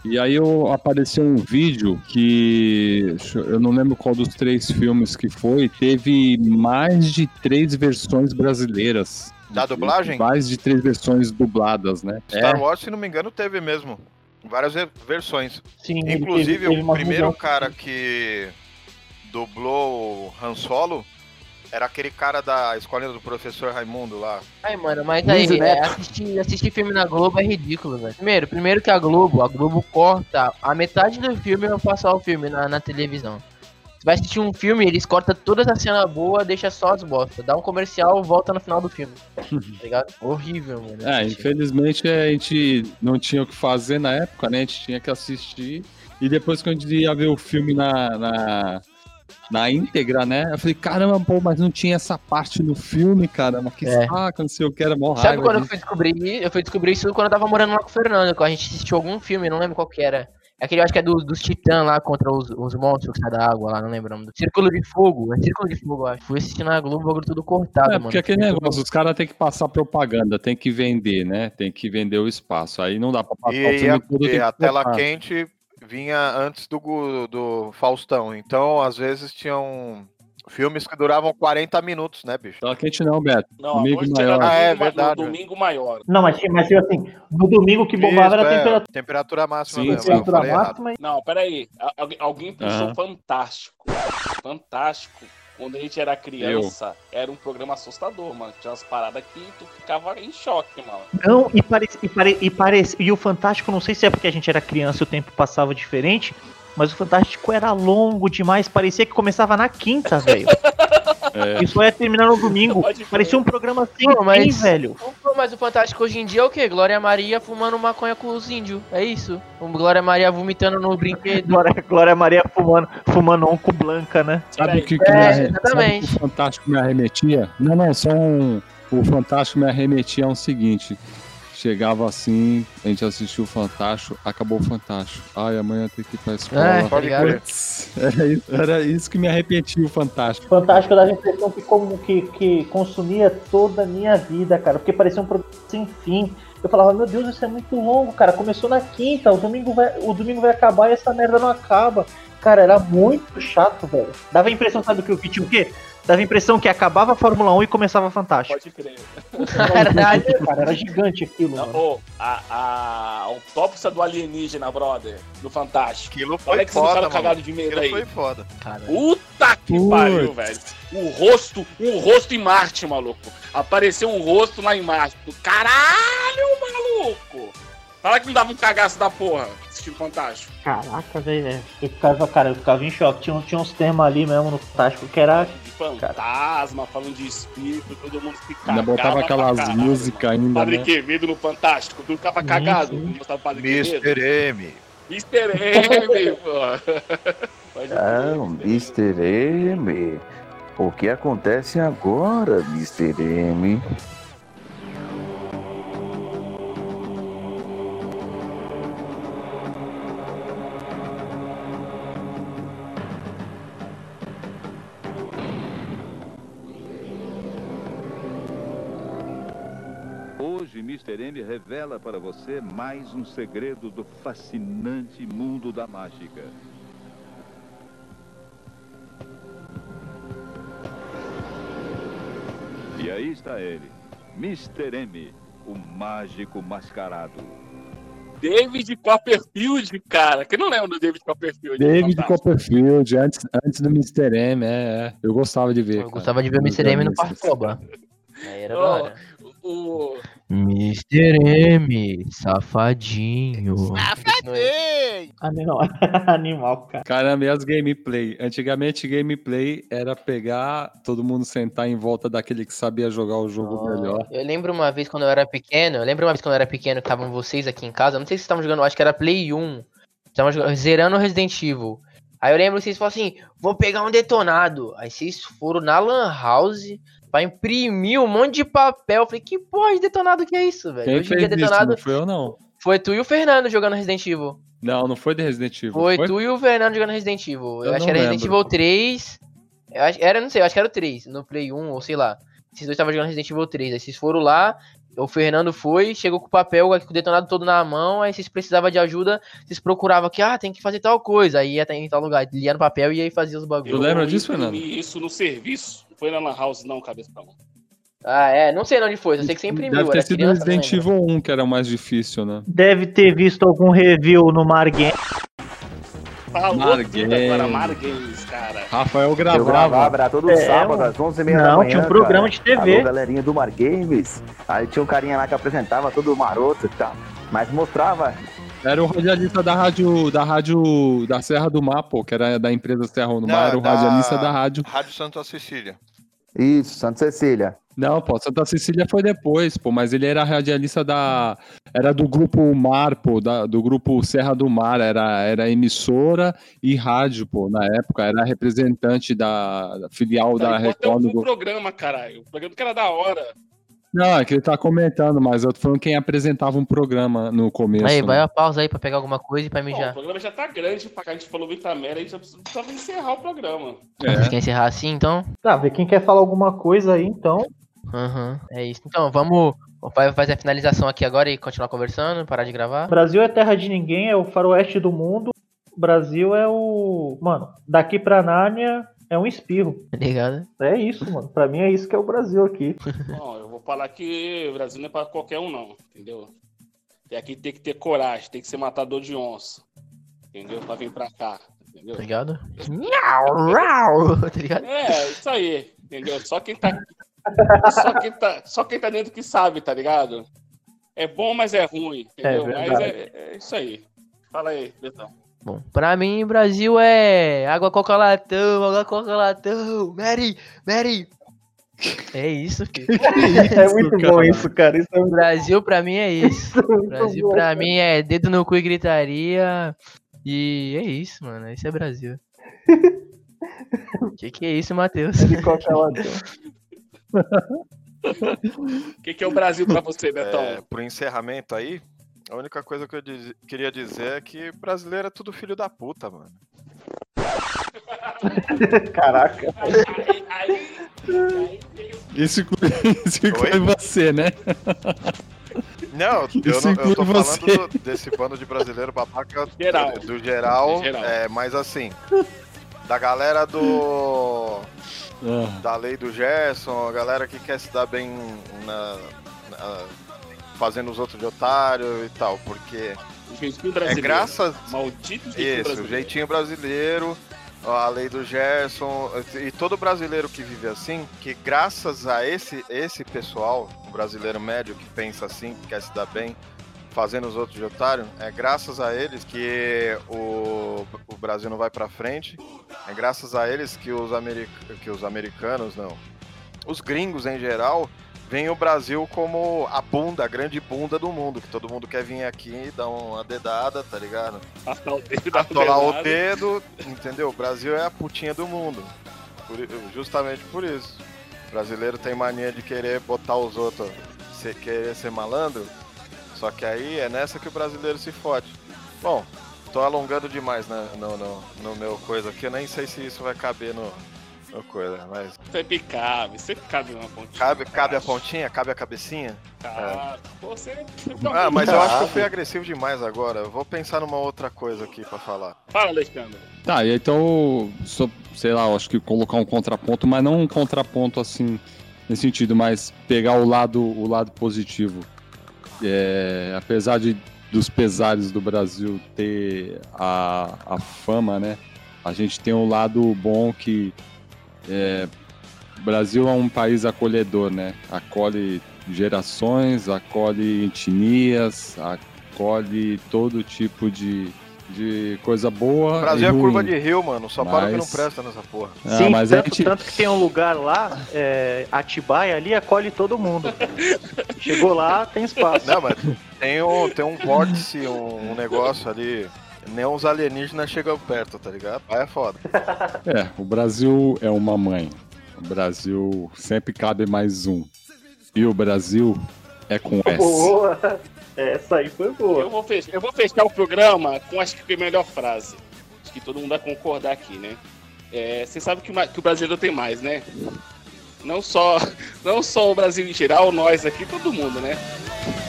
E aí eu apareceu um vídeo que eu não lembro qual dos três filmes que foi, teve mais de três versões brasileiras. Da dublagem? Mais de três versões dubladas, né? Star É. Wars, se não me engano, teve mesmo. Várias ve- versões. Sim, Inclusive, teve- teve o primeiro mudanças. cara que dublou o Han Solo era aquele cara da escolinha do professor Raimundo lá. Ai, mano, mas aí, Luiz é, assistir, assistir filme na Globo é ridículo, velho. Primeiro, primeiro que a Globo, a Globo corta a metade do filme pra passar o filme na, na televisão. Você vai assistir um filme, eles cortam toda essa cena boa, deixa só as bosta. Dá um comercial, volta no final do filme. *laughs* Tá ligado? Horrível, mano. É, infelizmente a gente não tinha o que fazer na época, né? A gente tinha que assistir. E depois que a gente ia ver o filme na, na, na íntegra, né? Eu falei, caramba, pô, mas não tinha essa parte no filme, cara. Mas que É. saco, não sei o que, era mó Sabe quando eu fui descobrir? Eu fui descobrir isso quando eu tava morando lá com o Fernando, que a gente assistiu algum filme, não lembro qual que era. É Aquele, eu acho que é do- dos titãs lá contra os, os monstros que saem da água lá, não lembro o nome. do- Círculo de Fogo, é Círculo de Fogo, acho. Fui assistir na Globo, o bagulho tudo cortado, É, mano. porque aquele Tudo- negócio, os caras têm que passar propaganda, tem que vender, né? Tem que vender o espaço. Aí não dá pra passar o E filme a, todo. e a tela quente vinha antes do, do Faustão. Então, às vezes, tinham filmes que duravam 40 minutos, né, bicho? Tela quente não, Beto. Não, hoje maior. Ah, é domingo, verdade. no domingo maior. Não, mas, tinha- mas assim, no domingo que bombava Isso, era a é, temperatura, temperatura máxima Sim, mesmo. eu temperatura errado. máxima. e- Não, peraí. Alguém pensou Aham. fantástico. Fantástico. Quando a gente era criança, era um programa assustador, mano. Tinha umas paradas que tu ficava em choque, mano. Não, e parece, e, pare, e parece. E o Fantástico, não sei se é porque a gente era criança e o tempo passava diferente, mas o Fantástico era longo demais, parecia que começava na quinta, velho. *laughs* É. *laughs* Só ia terminar no domingo. Parecia um programa sem Pô, mas- fim, velho. Mas o Fantástico hoje em dia é o quê? Glória Maria fumando maconha com os índios. É isso. O Glória Maria vomitando no brinquedo. Glória, Glória Maria fumando, fumando um com Blanca, né? Sabe o que, que É, exatamente. sabe o que o Fantástico me arremetia? Não, não, só um. O Fantástico me arremetia ao seguinte. Chegava assim, a gente assistiu o Fantástico, acabou o Fantástico. Ai, amanhã tem que ir pra escola. É, tá Era isso, era isso que me arrepetia o Fantástico. Fantástico dava a impressão que, como, que, que consumia toda a minha vida, cara, porque parecia um programa sem fim. Eu falava, meu Deus, isso é muito longo, cara. Começou na quinta, o domingo vai, o domingo vai acabar e essa merda não acaba. Cara, era muito chato, velho. Dava a impressão, sabe o que, que tinha o quê? Dava a impressão que acabava a Fórmula 1 e começava a Fantástico. Pode crer. Caralho. *laughs* Cara, era gigante aquilo, Não, mano. ô, a, a autópsia do alienígena, brother, do Fantástico. Aquilo Olha foi que você foda, tava mano. cagado de medo aí. foi foda. Puta que Putz. pariu, velho. O rosto, um rosto em Marte, maluco. Apareceu um rosto lá em Marte. Caralho, maluco. Fala que não dava um cagaço da porra assistindo Fantástico. Caraca, velho. Eu ficava, cara, eu ficava em choque. Tinha, tinha uns termos ali mesmo no Fantástico que era. De fantasma, falando de espírito, todo mundo se cagava. Ainda botava aquelas músicas ainda, Padre né? Quevedo no Fantástico, tu ficava cagado. Não gostava do Padre Quevedo. Mr. M. Mr. M, *laughs* pô. Ah, o Mr. M. O que acontece agora, Mr. M? Revela para você mais um segredo do fascinante mundo da mágica. E aí está ele, Mr. M, o mágico mascarado. David Copperfield, cara. Quem não lembra do David Copperfield? David Fantástico. Copperfield, antes, antes do Mr. M, é, é. Eu gostava de ver. Eu gostava de ver o Mr. M no Parcoba. Aí era da Ó, hora. O, Mr. M, safadinho. Animal, *laughs* animal, cara. Caramba, e as gameplay? Antigamente, gameplay era pegar, todo mundo sentar em volta daquele que sabia jogar o jogo melhor. Eu lembro uma vez quando eu era pequeno, eu lembro uma vez quando eu era pequeno que estavam vocês aqui em casa, eu não sei se vocês estavam jogando, acho que era Play 1. Estavam jogando- zerando o Resident Evil. Aí eu lembro que vocês falaram assim, vou pegar um detonado. Aí vocês foram na Lan House pra imprimir um monte de papel. Eu falei, que porra de detonado que é isso, velho? Quem Hoje em fez dia isso? detonado Não foi eu, não. foi tu e o Fernando jogando Resident Evil. Não, não foi de Resident Evil. Foi, tu e o Fernando jogando Resident Evil. Eu, Eu acho que era Resident lembro. Evil 3. Eu acho, era, não sei, eu acho que era o 3, no Play 1, ou sei lá. Esses dois estavam jogando Resident Evil 3. Aí vocês foram lá, o Fernando foi, chegou com o papel, com o detonado todo na mão, aí vocês precisavam de ajuda, vocês procuravam que, ah, tem que fazer tal coisa. Aí ia em tal lugar, lia no papel e aí fazia os bagulhos. eu imprimi isso no serviço. Não foi na Lan House, não, cabeça pra mão. Ah, é, não sei onde foi, eu sei que você imprimiu. Deve ter sido criança, não Resident lembro. Evil 1 que era o mais difícil, né? Deve ter visto algum review no Margame. Falou Mar tudo agora, Games. Mar Games, cara. Rafael Eu gravava. gravava, era todo É, sábado, às 11h30 Não, da manhã. tinha um programa cara. de TV. Alô, galerinha do Mar Games. Aí tinha um carinha lá que apresentava todo maroto e tal. Mas mostrava. Era o radialista da rádio, da rádio da Serra do Mar, pô, que era da empresa Serra do Mar, era o da- radialista da rádio. Rádio Santa Cecília. Isso, Santa Cecília. Não, pô, Santa Cecília foi depois, pô, mas ele era radialista da. Era do grupo Mar, pô, da- do grupo Serra do Mar, era, era emissora e rádio, pô, na época, era representante da, da filial da o Record. grupo. programa, caralho. O programa que era da hora. Não, é que ele tá comentando, mas eu tô falando quem apresentava um programa no começo. Aí, né? vai a pausa aí pra pegar alguma coisa e pra Bom, o mijar. programa já tá grande pra cá, a gente falou muita merda, a gente já precisava encerrar o programa. É. Vocês querem encerrar assim, então? Tá, vê quem quer falar alguma coisa aí, então. Aham, é isso. Então, vamos vai fazer a finalização aqui agora e continuar conversando, parar de gravar. Brasil é terra de ninguém, é o faroeste do mundo. O Brasil é o. Mano, daqui pra Nárnia é um espirro. Tá ligado? É isso, mano. Pra mim é isso que é o Brasil aqui. Bom, falar que o Brasil não é pra qualquer um, não, entendeu? E aqui tem que ter coragem, tem que ser matador de onça, entendeu? Pra vir pra cá, entendeu? Tá ligado? Rau, *laughs* tá ligado? É, isso aí, entendeu? Só quem tá. Só quem tá, só quem tá dentro que sabe, tá ligado? É bom, mas é ruim, entendeu? mas verdade. é, é isso aí. Fala aí, Betão. Bom, pra mim, Brasil é água coca latão, água coca latão, Mary, Mary. É isso, filho. *laughs* é muito bom isso, cara. Isso é muito Brasil pra mim é isso. muito Brasil bom, pra cara. mim é dedo no cu e gritaria. E é isso, mano. Isso é Brasil. *laughs* que que é isso, Matheus? De qualquer lado. O que, que é o Brasil pra você, Betão? É, pro encerramento aí, a única coisa que eu diz- queria dizer é que brasileiro é tudo filho da puta, mano. *laughs* Caraca. Aí, aí, aí Isso inclui, isso inclui você, né? Não, eu, não, eu tô você. falando do- desse bando de brasileiro babaca Geral. do geral, De geral. é, mas assim, da galera do Ah, da lei do Gerson, a galera que quer se dar bem na, na- fazendo os outros de otário e tal, porque o jeitinho é brasileiro. graças Maldito jeitinho isso, o brasileiro. jeitinho brasileiro, a lei do Gerson e todo brasileiro que vive assim, que graças a esse esse pessoal, o brasileiro médio que pensa assim, que quer se dar bem, fazendo os outros de otário, é graças a eles que o, o Brasil não vai pra frente, é graças a eles que os, americ, que os americanos, não, os gringos em geral, veem o Brasil como a bunda, a grande bunda do mundo, que todo mundo quer vir aqui e dar uma dedada, tá ligado? Atolar o dedo, *laughs* Atolar o dedo, entendeu? O Brasil é a putinha do mundo. Por justamente por isso. O brasileiro tem mania de querer botar os outros, se querer ser malandro. Só que aí é nessa que o brasileiro se fode. Bom, tô alongando demais né, no, no, no meu coisa aqui. Eu nem sei se isso vai caber no, Uma coisa, mas. Sempre cabe, sempre cabe uma pontinha. Cabe, cabe a pontinha? Cabe a cabecinha? Tá. Você. Ah, mas eu acho que eu fui agressivo demais agora. Eu vou pensar numa outra coisa aqui pra falar. Fala, Alexandre. Tá, e então, só, sei lá, eu acho que colocar um contraponto, mas não um contraponto assim, nesse sentido, mas pegar o lado, o lado positivo. É, apesar de dos pesares do Brasil ter a, a fama, né? A gente tem um lado bom que é, o Brasil é um país acolhedor, né? Acolhe gerações, acolhe etnias, acolhe todo tipo de, de coisa boa. O Brasil e é curva ruim. de rio, mano. Só para o que não Mas- presta nessa porra. Ah, Sim, mas a tanto, gente- tanto que tem um lugar lá, é, Atibaia, ali acolhe todo mundo. Chegou lá, tem espaço. Não, mas tem um, tem um vórtice, um, um negócio ali. Nem os alienígenas chegam perto, tá ligado? Aí é foda. É, o Brasil é uma mãe. O Brasil sempre cabe mais um. E o Brasil é com S. Boa! Essa aí foi boa. Eu vou, fechar, eu vou fechar o programa com acho que a melhor frase. Acho que todo mundo vai concordar aqui, né? É, Você sabe que, que o brasileiro tem mais, né? Não só, não só o Brasil em geral, nós aqui, todo mundo, né?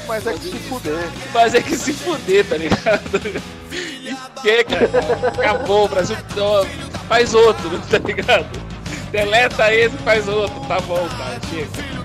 Mas é que se fuder. Mas é que se fuder, tá ligado? Chega, acabou, o Brasil faz outro, tá ligado? Deleta esse e faz outro, tá bom, cara, chega.